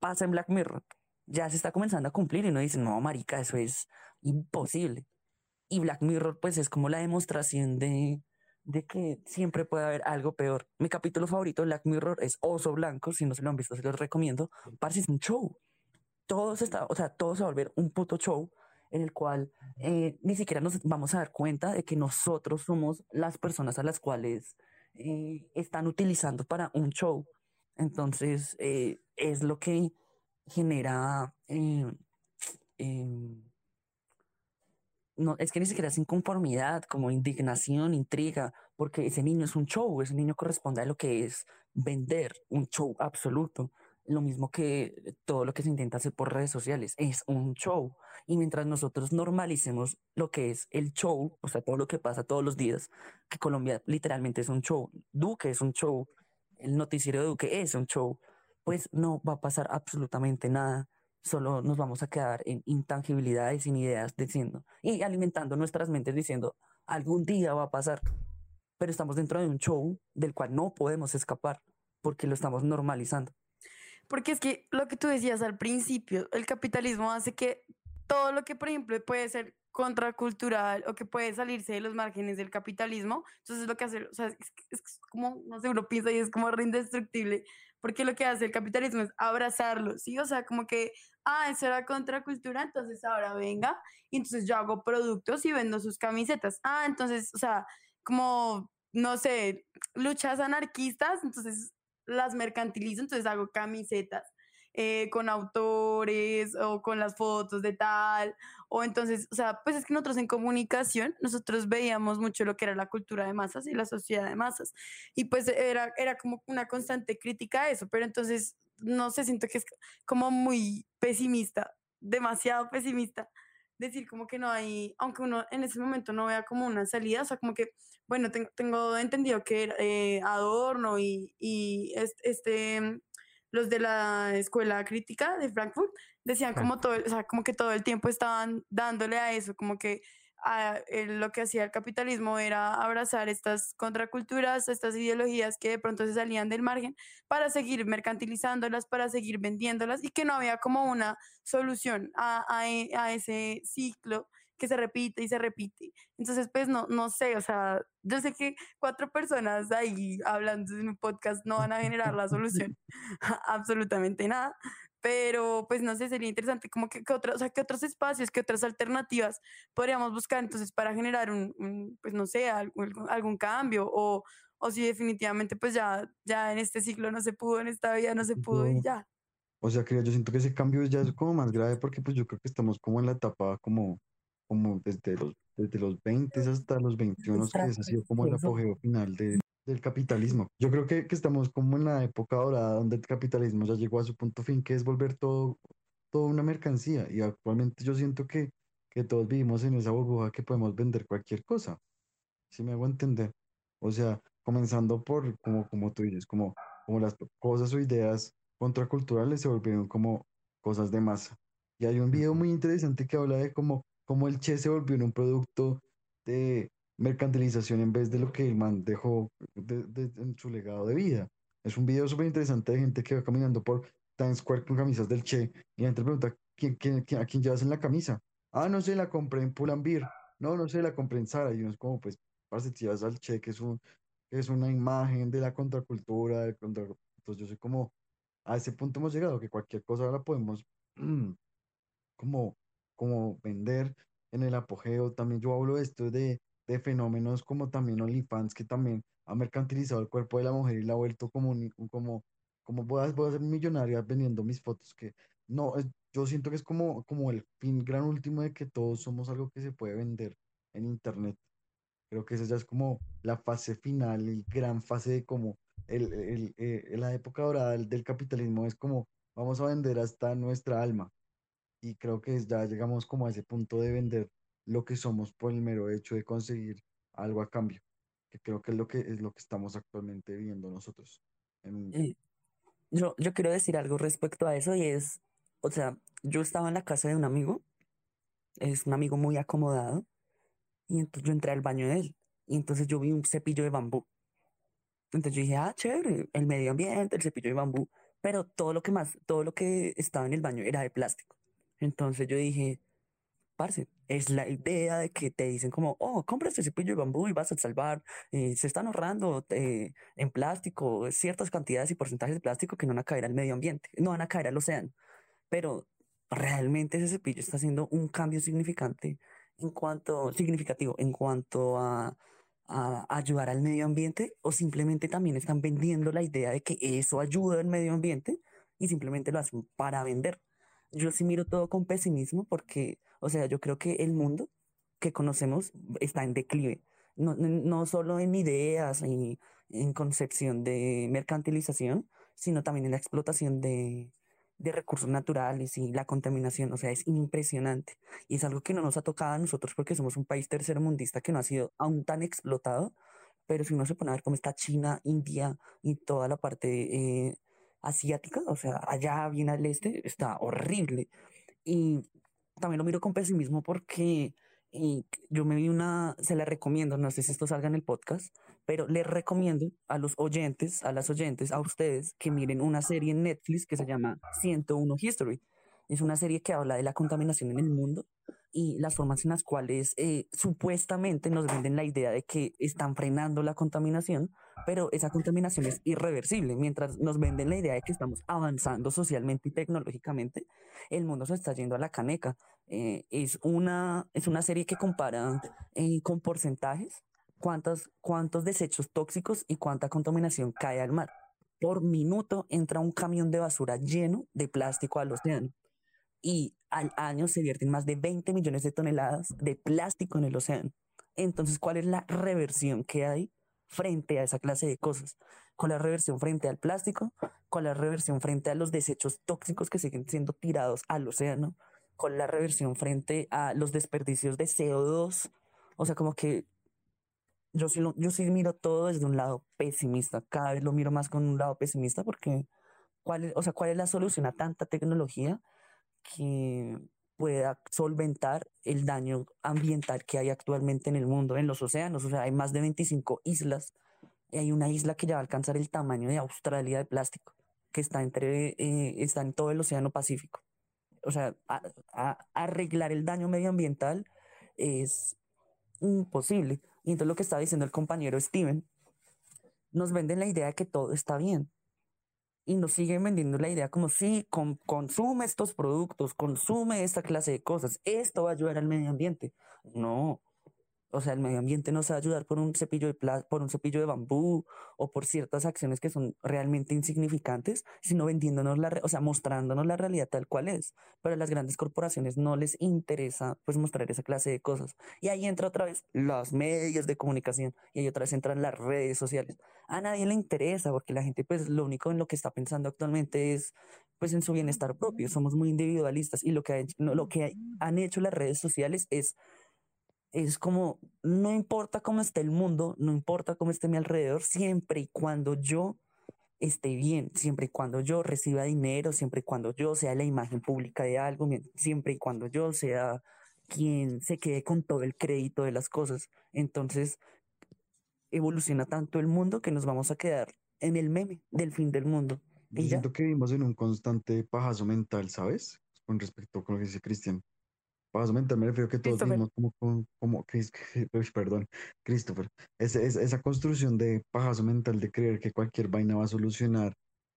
[SPEAKER 1] pasa en Black Mirror, ya se está comenzando a cumplir y uno dice, no, marica, eso es imposible. Y Black Mirror, pues es como la demostración de, de que siempre puede haber algo peor. Mi capítulo favorito de Black Mirror es Oso Blanco, si no se lo han visto, se los recomiendo. Parece es un show. Todo se está, o sea, todo se va a volver un puto show en el cual eh, ni siquiera nos vamos a dar cuenta de que nosotros somos las personas a las cuales eh, están utilizando para un show. Entonces, eh, es lo que genera eh, em, no, es que ni siquiera es inconformidad, como indignación, intriga, porque ese niño es un show, ese niño corresponde a lo que es vender, un show absoluto. Lo mismo que todo lo que se intenta hacer por redes sociales, es un show. Y mientras nosotros normalicemos lo que es el show, o sea, todo lo que pasa todos los días, que Colombia literalmente es un show, Duque es un show, el noticiero de Duque es un show, pues no va a pasar absolutamente nada solo nos vamos a quedar en intangibilidades, sin ideas, diciendo y alimentando nuestras mentes diciendo algún día va a pasar, pero estamos dentro de un show del cual no podemos escapar porque lo estamos normalizando.
[SPEAKER 8] Porque es que lo que tú decías al principio, el capitalismo hace que todo lo que, por ejemplo, puede ser contracultural o que puede salirse de los márgenes del capitalismo, entonces lo que hace, o sea, es, es como, no sé, uno piensa y es como re indestructible, porque lo que hace el capitalismo es abrazarlo, ¿sí? O sea, como que, ah, eso era contracultura, entonces ahora venga, y entonces yo hago productos y vendo sus camisetas. Ah, entonces, o sea, como, no sé, luchas anarquistas, entonces las mercantilizo, entonces hago camisetas. eh, con autores o con las fotos de tal, o entonces, o sea, pues es que nosotros en comunicación, nosotros veíamos mucho lo que era la cultura de masas y la sociedad de masas, y pues era, era como una constante crítica a eso, pero entonces, no sé, siento que es como muy pesimista, demasiado pesimista, decir como que no hay, aunque uno en ese momento no vea como una salida, o sea, como que, bueno, tengo, tengo entendido que eh, Adorno y, y este, este, los de la escuela crítica de Frankfurt decían como todo, o sea, como que todo el tiempo estaban dándole a eso, como que a, el- lo que hacía el capitalismo era abrazar estas contraculturas, estas ideologías que de pronto se salían del margen para seguir mercantilizándolas, para seguir vendiéndolas y que no había como una solución a, a e- a ese ciclo que se repite y se repite. Entonces, pues no, no sé, o sea, yo sé que cuatro personas ahí hablando en un podcast no van a generar la solución, absolutamente nada, pero pues no sé, sería interesante como que, que otros, o sea, que otros espacios, que otras alternativas podríamos buscar entonces para generar un, un, pues no sé, algún, algún cambio o, o si definitivamente pues ya, ya en este ciclo no se pudo, en esta vida no se pudo y
[SPEAKER 10] Yo-
[SPEAKER 8] ya.
[SPEAKER 10] O sea, que yo siento que ese cambio ya es como más grave porque pues yo creo que estamos como en la etapa como, como desde los, desde los 20 hasta los 21, que ese ha sido como el apogeo final de- del capitalismo. Yo creo que, que estamos como en la época dorada donde el capitalismo ya llegó a su punto fin, que es volver todo, todo una mercancía. Y actualmente yo siento que, que todos vivimos en esa burbuja que podemos vender cualquier cosa. Si me hago entender. O sea, comenzando por, como, como tú dices, como, como las cosas o ideas contraculturales se volvieron como cosas de masa. Y hay un video muy interesante que habla de cómo, cómo el Che se volvió en un producto de mercantilización en vez de lo que el man dejó de- en su legado de vida. Es un video súper interesante de gente que va caminando por Times Square con camisas del Che y la gente pregunta, ¿quién, quién, quién- ¿a quién llevas en la camisa? Ah, no sé, la compré en Pull&Bear. No, no sé, la compré en Zara. Y uno es como, pues, parce, si vas al Che, que es un, es una imagen de la contracultura. Entonces yo soy como, a ese punto hemos llegado, que cualquier cosa la podemos como, como vender en el apogeo. También yo hablo de esto de, de fenómenos como también OnlyFans, que también ha mercantilizado el cuerpo de la mujer y la ha vuelto como, un- como, como voy a, voy a ser millonaria vendiendo mis fotos, que no, es- yo siento que es como, como el fin gran último de que todos somos algo que se puede vender en internet. Creo que esa ya es como la fase final y gran fase de como el, el, eh, la época dorada del, del capitalismo es como vamos a vender hasta nuestra alma. Y creo que ya llegamos como a ese punto de vender lo que somos por el mero hecho de conseguir algo a cambio, que creo que es lo que es lo que estamos actualmente viviendo nosotros. en-
[SPEAKER 1] Eh, Yo, yo quiero decir algo respecto a eso y es, o sea, yo estaba en la casa de un amigo, es un amigo muy acomodado, y entonces yo entré al baño de él, y entonces yo vi un cepillo de bambú. Entonces yo dije, ah, chévere, el medio ambiente, el cepillo de bambú, pero todo lo que más, todo lo que estaba en el baño era de plástico. Entonces yo dije, parce, es la idea de que te dicen como, oh, compra este cepillo de bambú y vas a salvar, eh, se están ahorrando eh, en plástico ciertas cantidades y porcentajes de plástico que no van a caer al medio ambiente, no van a caer al océano, pero realmente ese cepillo está haciendo un cambio significante en cuanto, significativo en cuanto a, a ayudar al medio ambiente o simplemente también están vendiendo la idea de que eso ayuda al medio ambiente y simplemente lo hacen para vender. Yo sí miro todo con pesimismo porque, o sea, yo creo que el mundo que conocemos está en declive, no, no, solo en ideas y en concepción de mercantilización, sino también en la explotación de, de recursos naturales y la contaminación, o sea, es impresionante. Y es algo que no nos ha tocado a nosotros porque somos un país tercermundista que no ha sido aún tan explotado, pero si uno se pone a ver cómo está China, India y toda la parte eh, asiática, o sea, allá bien al este, está horrible. Y también lo miro con pesimismo porque eh, yo me vi una, se la recomiendo, no sé si esto salga en el podcast, pero les recomiendo a los oyentes, a las oyentes, a ustedes, que miren una serie en Netflix que se llama 101 History. Es una serie que habla de la contaminación en el mundo y las formas en las cuales eh, supuestamente nos venden la idea de que están frenando la contaminación, pero esa contaminación es irreversible. Mientras nos venden la idea de que estamos avanzando socialmente y tecnológicamente, el mundo se está yendo a la caneca. Eh, es, una, es una serie que compara eh, con porcentajes cuántos, cuántos desechos tóxicos y cuánta contaminación cae al mar. Por minuto entra un camión de basura lleno de plástico al océano y al año se vierten más de 20 millones de toneladas de plástico en el océano. Entonces, ¿cuál es la reversión que hay frente a esa clase de cosas? ¿Cuál es la reversión frente al plástico? ¿Cuál es la reversión frente a los desechos tóxicos que siguen siendo tirados al océano? ¿Cuál es la reversión frente a los desperdicios de CO2? O sea, como que yo sí, lo- yo sí miro todo desde un lado pesimista. Cada vez lo miro más con un lado pesimista porque, ¿cuál es, o sea, ¿cuál es la solución a tanta tecnología que pueda solventar el daño ambiental que hay actualmente en el mundo, en los océanos? O sea, hay más de 25 islas y hay una isla que ya va a alcanzar el tamaño de Australia de plástico, que está, entre, eh, está en todo el Océano Pacífico. O sea, a- a- arreglar el daño medioambiental es imposible. Y entonces lo que estaba diciendo el compañero Steven, nos venden la idea de que todo está bien. Y nos siguen vendiendo la idea como con, consume estos productos, consume esta clase de cosas, esto va a ayudar al medio ambiente. No, o sea, el medio ambiente nos va a ayudar por un cepillo de por un cepillo de bambú o por ciertas acciones que son realmente insignificantes, sino vendiéndonos la, o sea, mostrándonos la realidad tal cual es. Pero a las grandes corporaciones no les interesa pues mostrar esa clase de cosas. Y ahí entra otra vez los medios de comunicación y ahí otra vez entran las redes sociales. A nadie le interesa porque la gente pues lo único en lo que está pensando actualmente es pues en su bienestar propio. Somos muy individualistas y lo que, lo que han hecho las redes sociales es es como, no importa cómo esté el mundo, no importa cómo esté mi alrededor, siempre y cuando yo esté bien, siempre y cuando yo reciba dinero, siempre y cuando yo sea la imagen pública de algo, siempre y cuando yo sea quien se quede con todo el crédito de las cosas. Entonces, evoluciona tanto el mundo que nos vamos a quedar en el meme del fin del mundo.
[SPEAKER 10] Yo siento que vivimos en un constante pajazo mental, ¿sabes? Con respecto a lo que dice Cristian. Mental me refiero que todos vivimos como, como, como perdón, Christopher, esa, esa construcción de pajazo mental de creer que cualquier vaina va a solucionar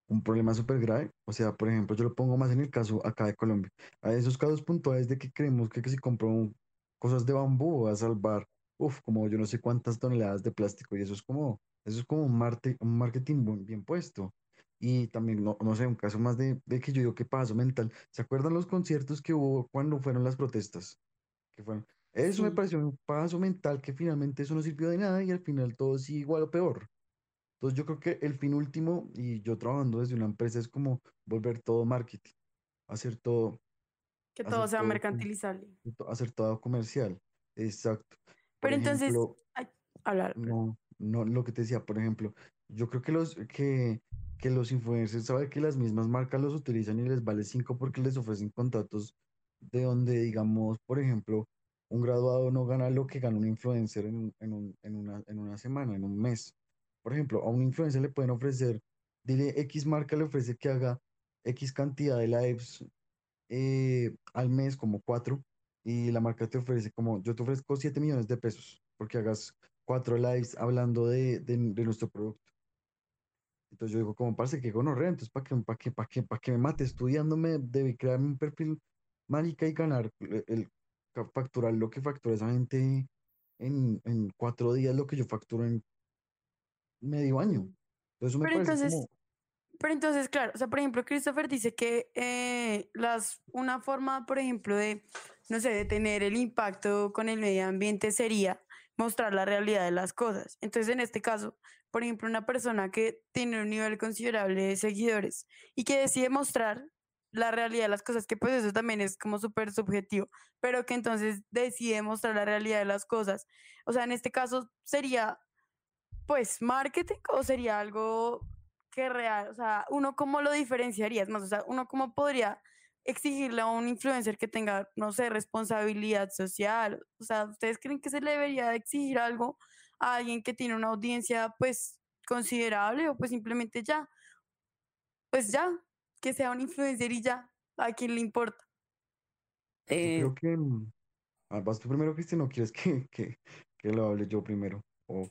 [SPEAKER 10] un problema súper grave. O sea, por ejemplo, yo lo pongo más en el caso acá de Colombia. A esos casos puntuales de que creemos que, que si compro cosas de bambú va a salvar, uff, como yo no sé cuántas toneladas de plástico. Y eso es como, eso es como un, un marketing bien puesto. Y también, no, no sé, un caso más de, de que yo digo que paso mental. ¿Se acuerdan los conciertos que hubo cuando fueron las protestas? Que fueron, eso me pareció un paso mental que finalmente eso no sirvió de nada y al final todo sigue igual o peor. Entonces yo creo que el fin último, y yo trabajando desde una empresa, es como volver todo marketing, hacer todo.
[SPEAKER 8] Que todo sea mercantilizable.
[SPEAKER 10] Hacer todo comercial, exacto.
[SPEAKER 8] Pero entonces, hablar.
[SPEAKER 10] No, no, lo que te decía, por ejemplo, yo creo que los que que los influencers saben que las mismas marcas los utilizan y les vale 5 porque les ofrecen contratos de donde, digamos, por ejemplo, un graduado no gana lo que gana un influencer en, en, un, en, una, en una semana, en un mes. Por ejemplo, a un influencer le pueden ofrecer, dile X marca le ofrece que haga X cantidad de lives eh, al mes, como 4, y la marca te ofrece como, yo te ofrezco 7 millones de pesos porque hagas 4 lives hablando de, de nuestro producto. Entonces yo digo, como parece que gonorrea, entonces para que, para que, para que, para que me mate estudiándome, debe crearme un perfil marica y ganar, el, facturar lo que factura esa gente en, en cuatro días, lo que yo facturo en medio año. Entonces, me
[SPEAKER 8] pero entonces, pero entonces, claro, o sea, por ejemplo, Christopher dice que eh, las, una forma, por ejemplo, de, no sé, de tener el impacto con el medio ambiente sería mostrar la realidad de las cosas. Entonces, en este caso, por ejemplo, una persona que tiene un nivel considerable de seguidores y que decide mostrar la realidad de las cosas, que pues eso también es como súper subjetivo, pero que entonces decide mostrar la realidad de las cosas. O sea, en este caso sería pues marketing o sería algo que real, o sea, uno cómo lo diferenciaría, es más, o sea, uno cómo podría exigirle a un influencer que tenga, no sé, responsabilidad social, o sea, ¿ustedes creen que se le debería exigir algo a alguien que tiene una audiencia pues considerable o pues simplemente ya, pues ya, que sea un influencer y ya, a quien le importa.
[SPEAKER 10] Eh, creo que mm, ah, vas tú primero, Cristian, o quieres que, que, que, lo hable yo primero.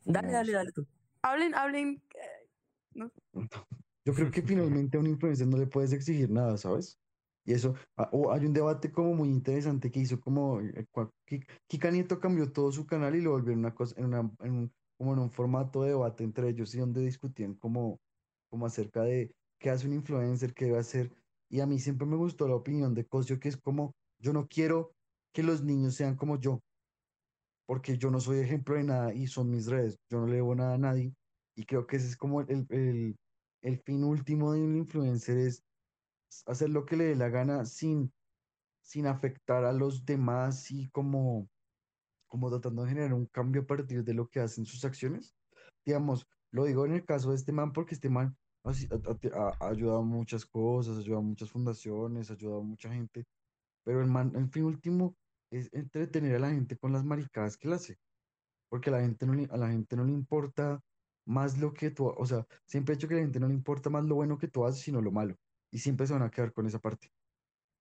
[SPEAKER 1] dale, dale, dale tú.
[SPEAKER 8] Hablen, hablen. Eh,
[SPEAKER 10] yo creo que finalmente a un influencer no le puedes exigir nada, ¿sabes? Y eso, ah, hay un debate como muy interesante que hizo como eh, Kika Nieto cambió todo su canal y lo volvió en una en una, en un, como en un formato de debate entre ellos y donde discutían como, como acerca de qué hace un influencer, qué debe hacer. Y a mí siempre me gustó la opinión de Cosio, que es como, yo no quiero que los niños sean como yo, porque yo no soy ejemplo de nada y son mis redes, yo no le debo nada a nadie. Y creo que ese es como el, el, el fin último de un influencer, es hacer lo que le dé la gana sin, sin afectar a los demás y como, como tratando de generar un cambio a partir de lo que hacen sus acciones. Digamos, lo digo en el caso de este man porque este man ha, ayudado a muchas cosas, ha ayudado a muchas fundaciones, ha ayudado a mucha gente, pero el man, en fin último, es entretener a la gente con las maricadas que él hace, porque a la gente no le, a la gente no le importa más lo que tú, o sea, siempre he dicho que a la gente no le importa más lo bueno que tú haces, sino lo malo y siempre se van a quedar con esa parte.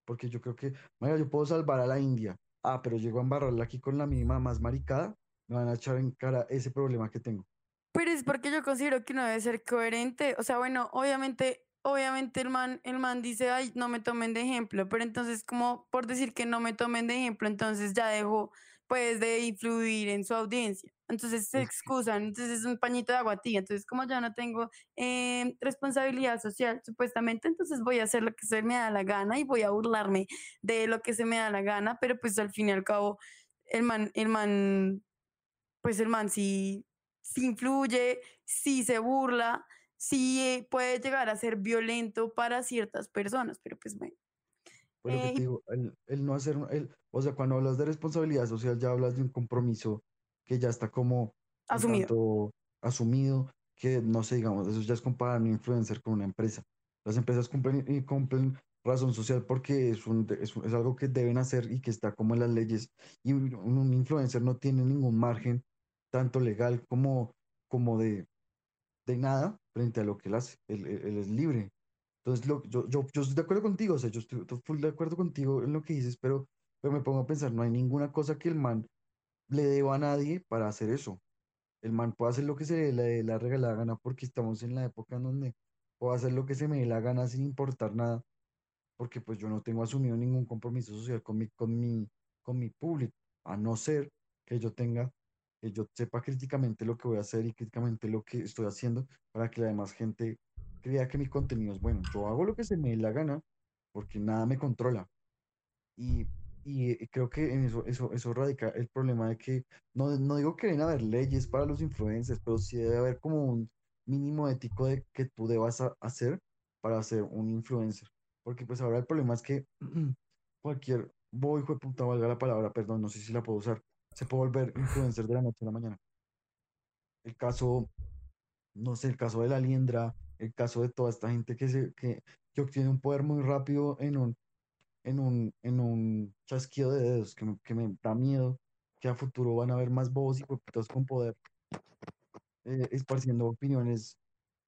[SPEAKER 10] Porque yo creo que, María, yo puedo salvar a la India. Ah, pero llego a embarrarla aquí con la misma más maricada, me van a echar en cara ese problema que tengo.
[SPEAKER 8] Pero es porque yo considero que uno debe ser coherente. O sea, bueno, obviamente obviamente el man, el man dice, ay, no me tomen de ejemplo, pero entonces como por decir que no me tomen de ejemplo, entonces ya dejo pues de influir en su audiencia. Entonces se excusan, entonces es un pañito de agua tibia. Entonces como ya no tengo eh, responsabilidad social, supuestamente, entonces voy a hacer lo que se me da la gana y voy a burlarme de lo que se me da la gana, pero pues al fin y al cabo el man, el man, pues el man sí, sí influye, sí se burla, sí eh, puede llegar a ser violento para ciertas personas, pero pues bueno.
[SPEAKER 10] Pues lo que
[SPEAKER 8] Eh,
[SPEAKER 10] te digo, el, el no hacer, el, o sea, cuando hablas de responsabilidad social ya hablas de un compromiso que ya está como
[SPEAKER 8] Asumido.
[SPEAKER 10] tanto asumido, que no sé, digamos, eso ya es comparar un influencer con una empresa. Las empresas cumplen, y cumplen razón social porque es, un, es, es algo que deben hacer y que está como en las leyes. Y un, un influencer no tiene ningún margen, tanto legal como, como de, de nada, frente a lo que él hace. Él, él- él es libre. Entonces, lo, yo, yo, yo estoy de acuerdo contigo, o sea, yo estoy, estoy full de acuerdo contigo en lo que dices, pero, pero me pongo a pensar, no hay ninguna cosa que el man le deba a nadie para hacer eso. El man puede hacer lo que se le dé la regalada gana porque estamos en la época en donde puedo hacer lo que se me dé la gana sin importar nada, porque pues yo no tengo asumido ningún compromiso social con mi, con mi, con mi público, a no ser que yo tenga, que yo sepa críticamente lo que voy a hacer y críticamente lo que estoy haciendo para que la demás gente crea que mi contenido es bueno. Yo hago lo que se me dé la gana porque nada me controla. Y, y creo que en eso, eso, eso radica el problema de que no, no digo que deben haber leyes para los influencers, pero sí debe haber como un mínimo ético de que tú debas hacer para ser un influencer. Porque pues ahora el problema es que cualquier boy, hijo valga la palabra, perdón, no sé si la puedo usar, se puede volver influencer de la noche a la mañana. El caso, no sé, el caso de la Liendra, el caso de toda esta gente que, se, que, que obtiene un poder muy rápido en un, en un, en un chasquido de dedos que me, que me da miedo que a futuro van a haber más bobos y hueputas con poder eh, esparciendo opiniones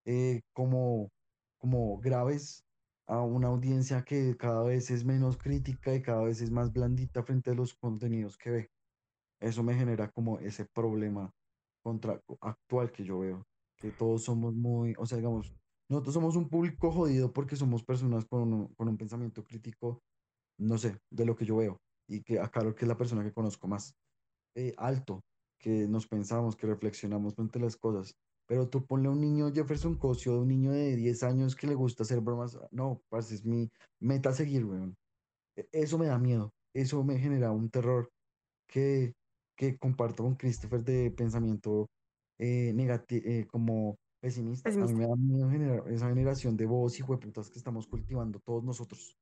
[SPEAKER 10] eh, como, como graves a una audiencia que cada vez es menos crítica y cada vez es más blandita frente a los contenidos que ve. Eso me genera como ese problema contra, actual que yo veo, que todos somos muy, o sea, digamos, nosotros somos un público jodido porque somos personas con un, con un pensamiento crítico no sé, de lo que yo veo. Y que a Carol, que es la persona que conozco más eh, alto, que nos pensamos, que reflexionamos frente a las cosas. Pero tú ponle a un niño Jefferson Cosio, un niño de 10 años que le gusta hacer bromas. No, parce, es mi meta seguir, weón. E- Eso me da miedo. Eso me genera un terror que, que comparto con Christopher de pensamiento eh, negativo, como pesimista. A mí me da miedo generar esa generación de voz y hueputas que estamos cultivando todos nosotros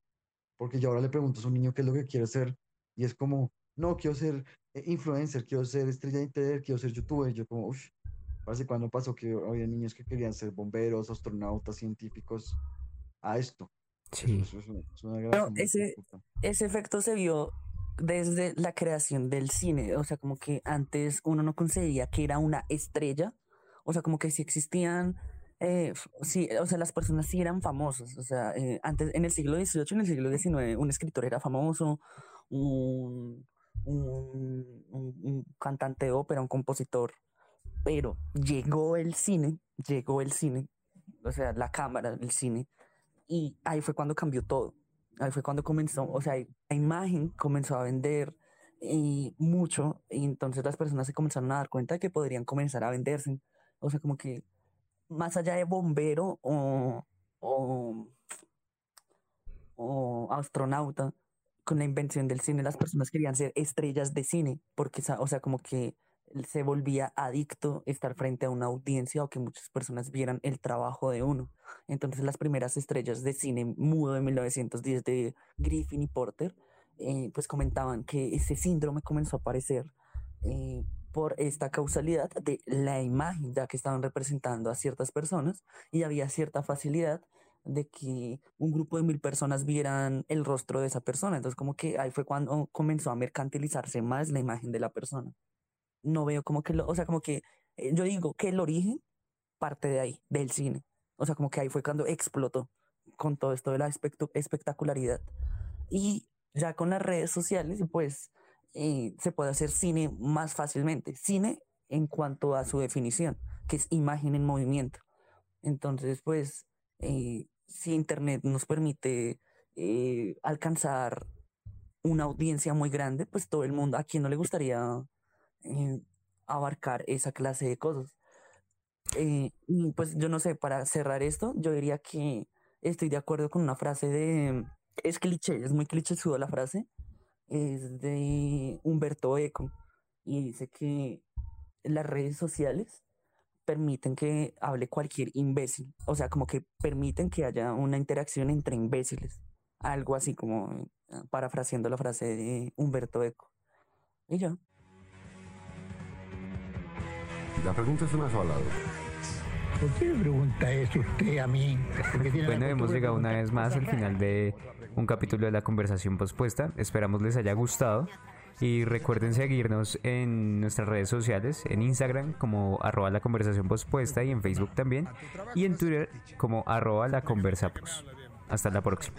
[SPEAKER 10] porque yo ahora le pregunto a un niño qué es lo que quiere ser y es como, no, quiero ser eh, influencer, quiero ser estrella de internet, quiero ser youtuber. Y yo como, uff, ¿hace cuándo pasó que había niños que querían ser bomberos, astronautas, científicos a esto?
[SPEAKER 9] Sí.
[SPEAKER 10] Eso, eso es una
[SPEAKER 1] Pero ese, ese efecto se vio desde la creación del cine, o sea, como que antes uno no concebía que era una estrella, o sea, como que si existían, eh, sí, o sea, las personas sí eran famosos, o sea, eh, antes, en el siglo XVIII, en el siglo XIX, un escritor era famoso, un, un, un- un cantante de ópera, un compositor, pero llegó el cine, llegó el cine, o sea, la cámara, el cine, y ahí fue cuando cambió todo. Ahí fue cuando comenzó, o sea, la imagen comenzó a vender y mucho, y entonces las personas se comenzaron a dar cuenta de que podrían comenzar a venderse. O sea, como que más allá de bombero o, o, o astronauta, con la invención del cine, las personas querían ser estrellas de cine, porque, o sea, como que se volvía adicto estar frente a una audiencia o que muchas personas vieran el trabajo de uno. Entonces las primeras estrellas de cine mudo de 1910 de Griffin y Porter, eh, pues comentaban que ese síndrome comenzó a aparecer eh, por esta causalidad de la imagen, ya que estaban representando a ciertas personas y había cierta facilidad de que un grupo de mil personas vieran el rostro de esa persona. Entonces como que ahí fue cuando comenzó a mercantilizarse más la imagen de la persona. No veo como que, lo, o sea, como que eh, yo digo que el origen parte de ahí, del cine. O sea, como que ahí fue cuando explotó con todo esto de la espectacularidad. Y ya con las redes sociales, pues eh, se puede hacer cine más fácilmente. Cine en cuanto a su definición, que es imagen en movimiento. Entonces, pues, eh, si Internet nos permite eh, alcanzar una audiencia muy grande, pues todo el mundo, ¿a quien no le gustaría eh, abarcar esa clase de cosas? Eh, y pues yo no sé, para cerrar esto, yo diría que estoy de acuerdo con una frase de, es cliché, es muy cliché la frase, es de Humberto Eco, y dice que las redes sociales permiten que hable cualquier imbécil, o sea, como que permiten que haya una interacción entre imbéciles, algo así como eh, parafraseando la frase de Humberto Eco. Y ya.
[SPEAKER 2] La pregunta es una sola.
[SPEAKER 3] ¿Por qué me pregunta eso usted a mí?
[SPEAKER 9] Bueno, hemos llegado una vez más al final de un capítulo de la conversación pospuesta. Esperamos les haya gustado. Y recuerden seguirnos en nuestras redes sociales, en Instagram como arroba la conversación pospuesta y en Facebook también, y en Twitter como arroba la conversa. Hasta la próxima.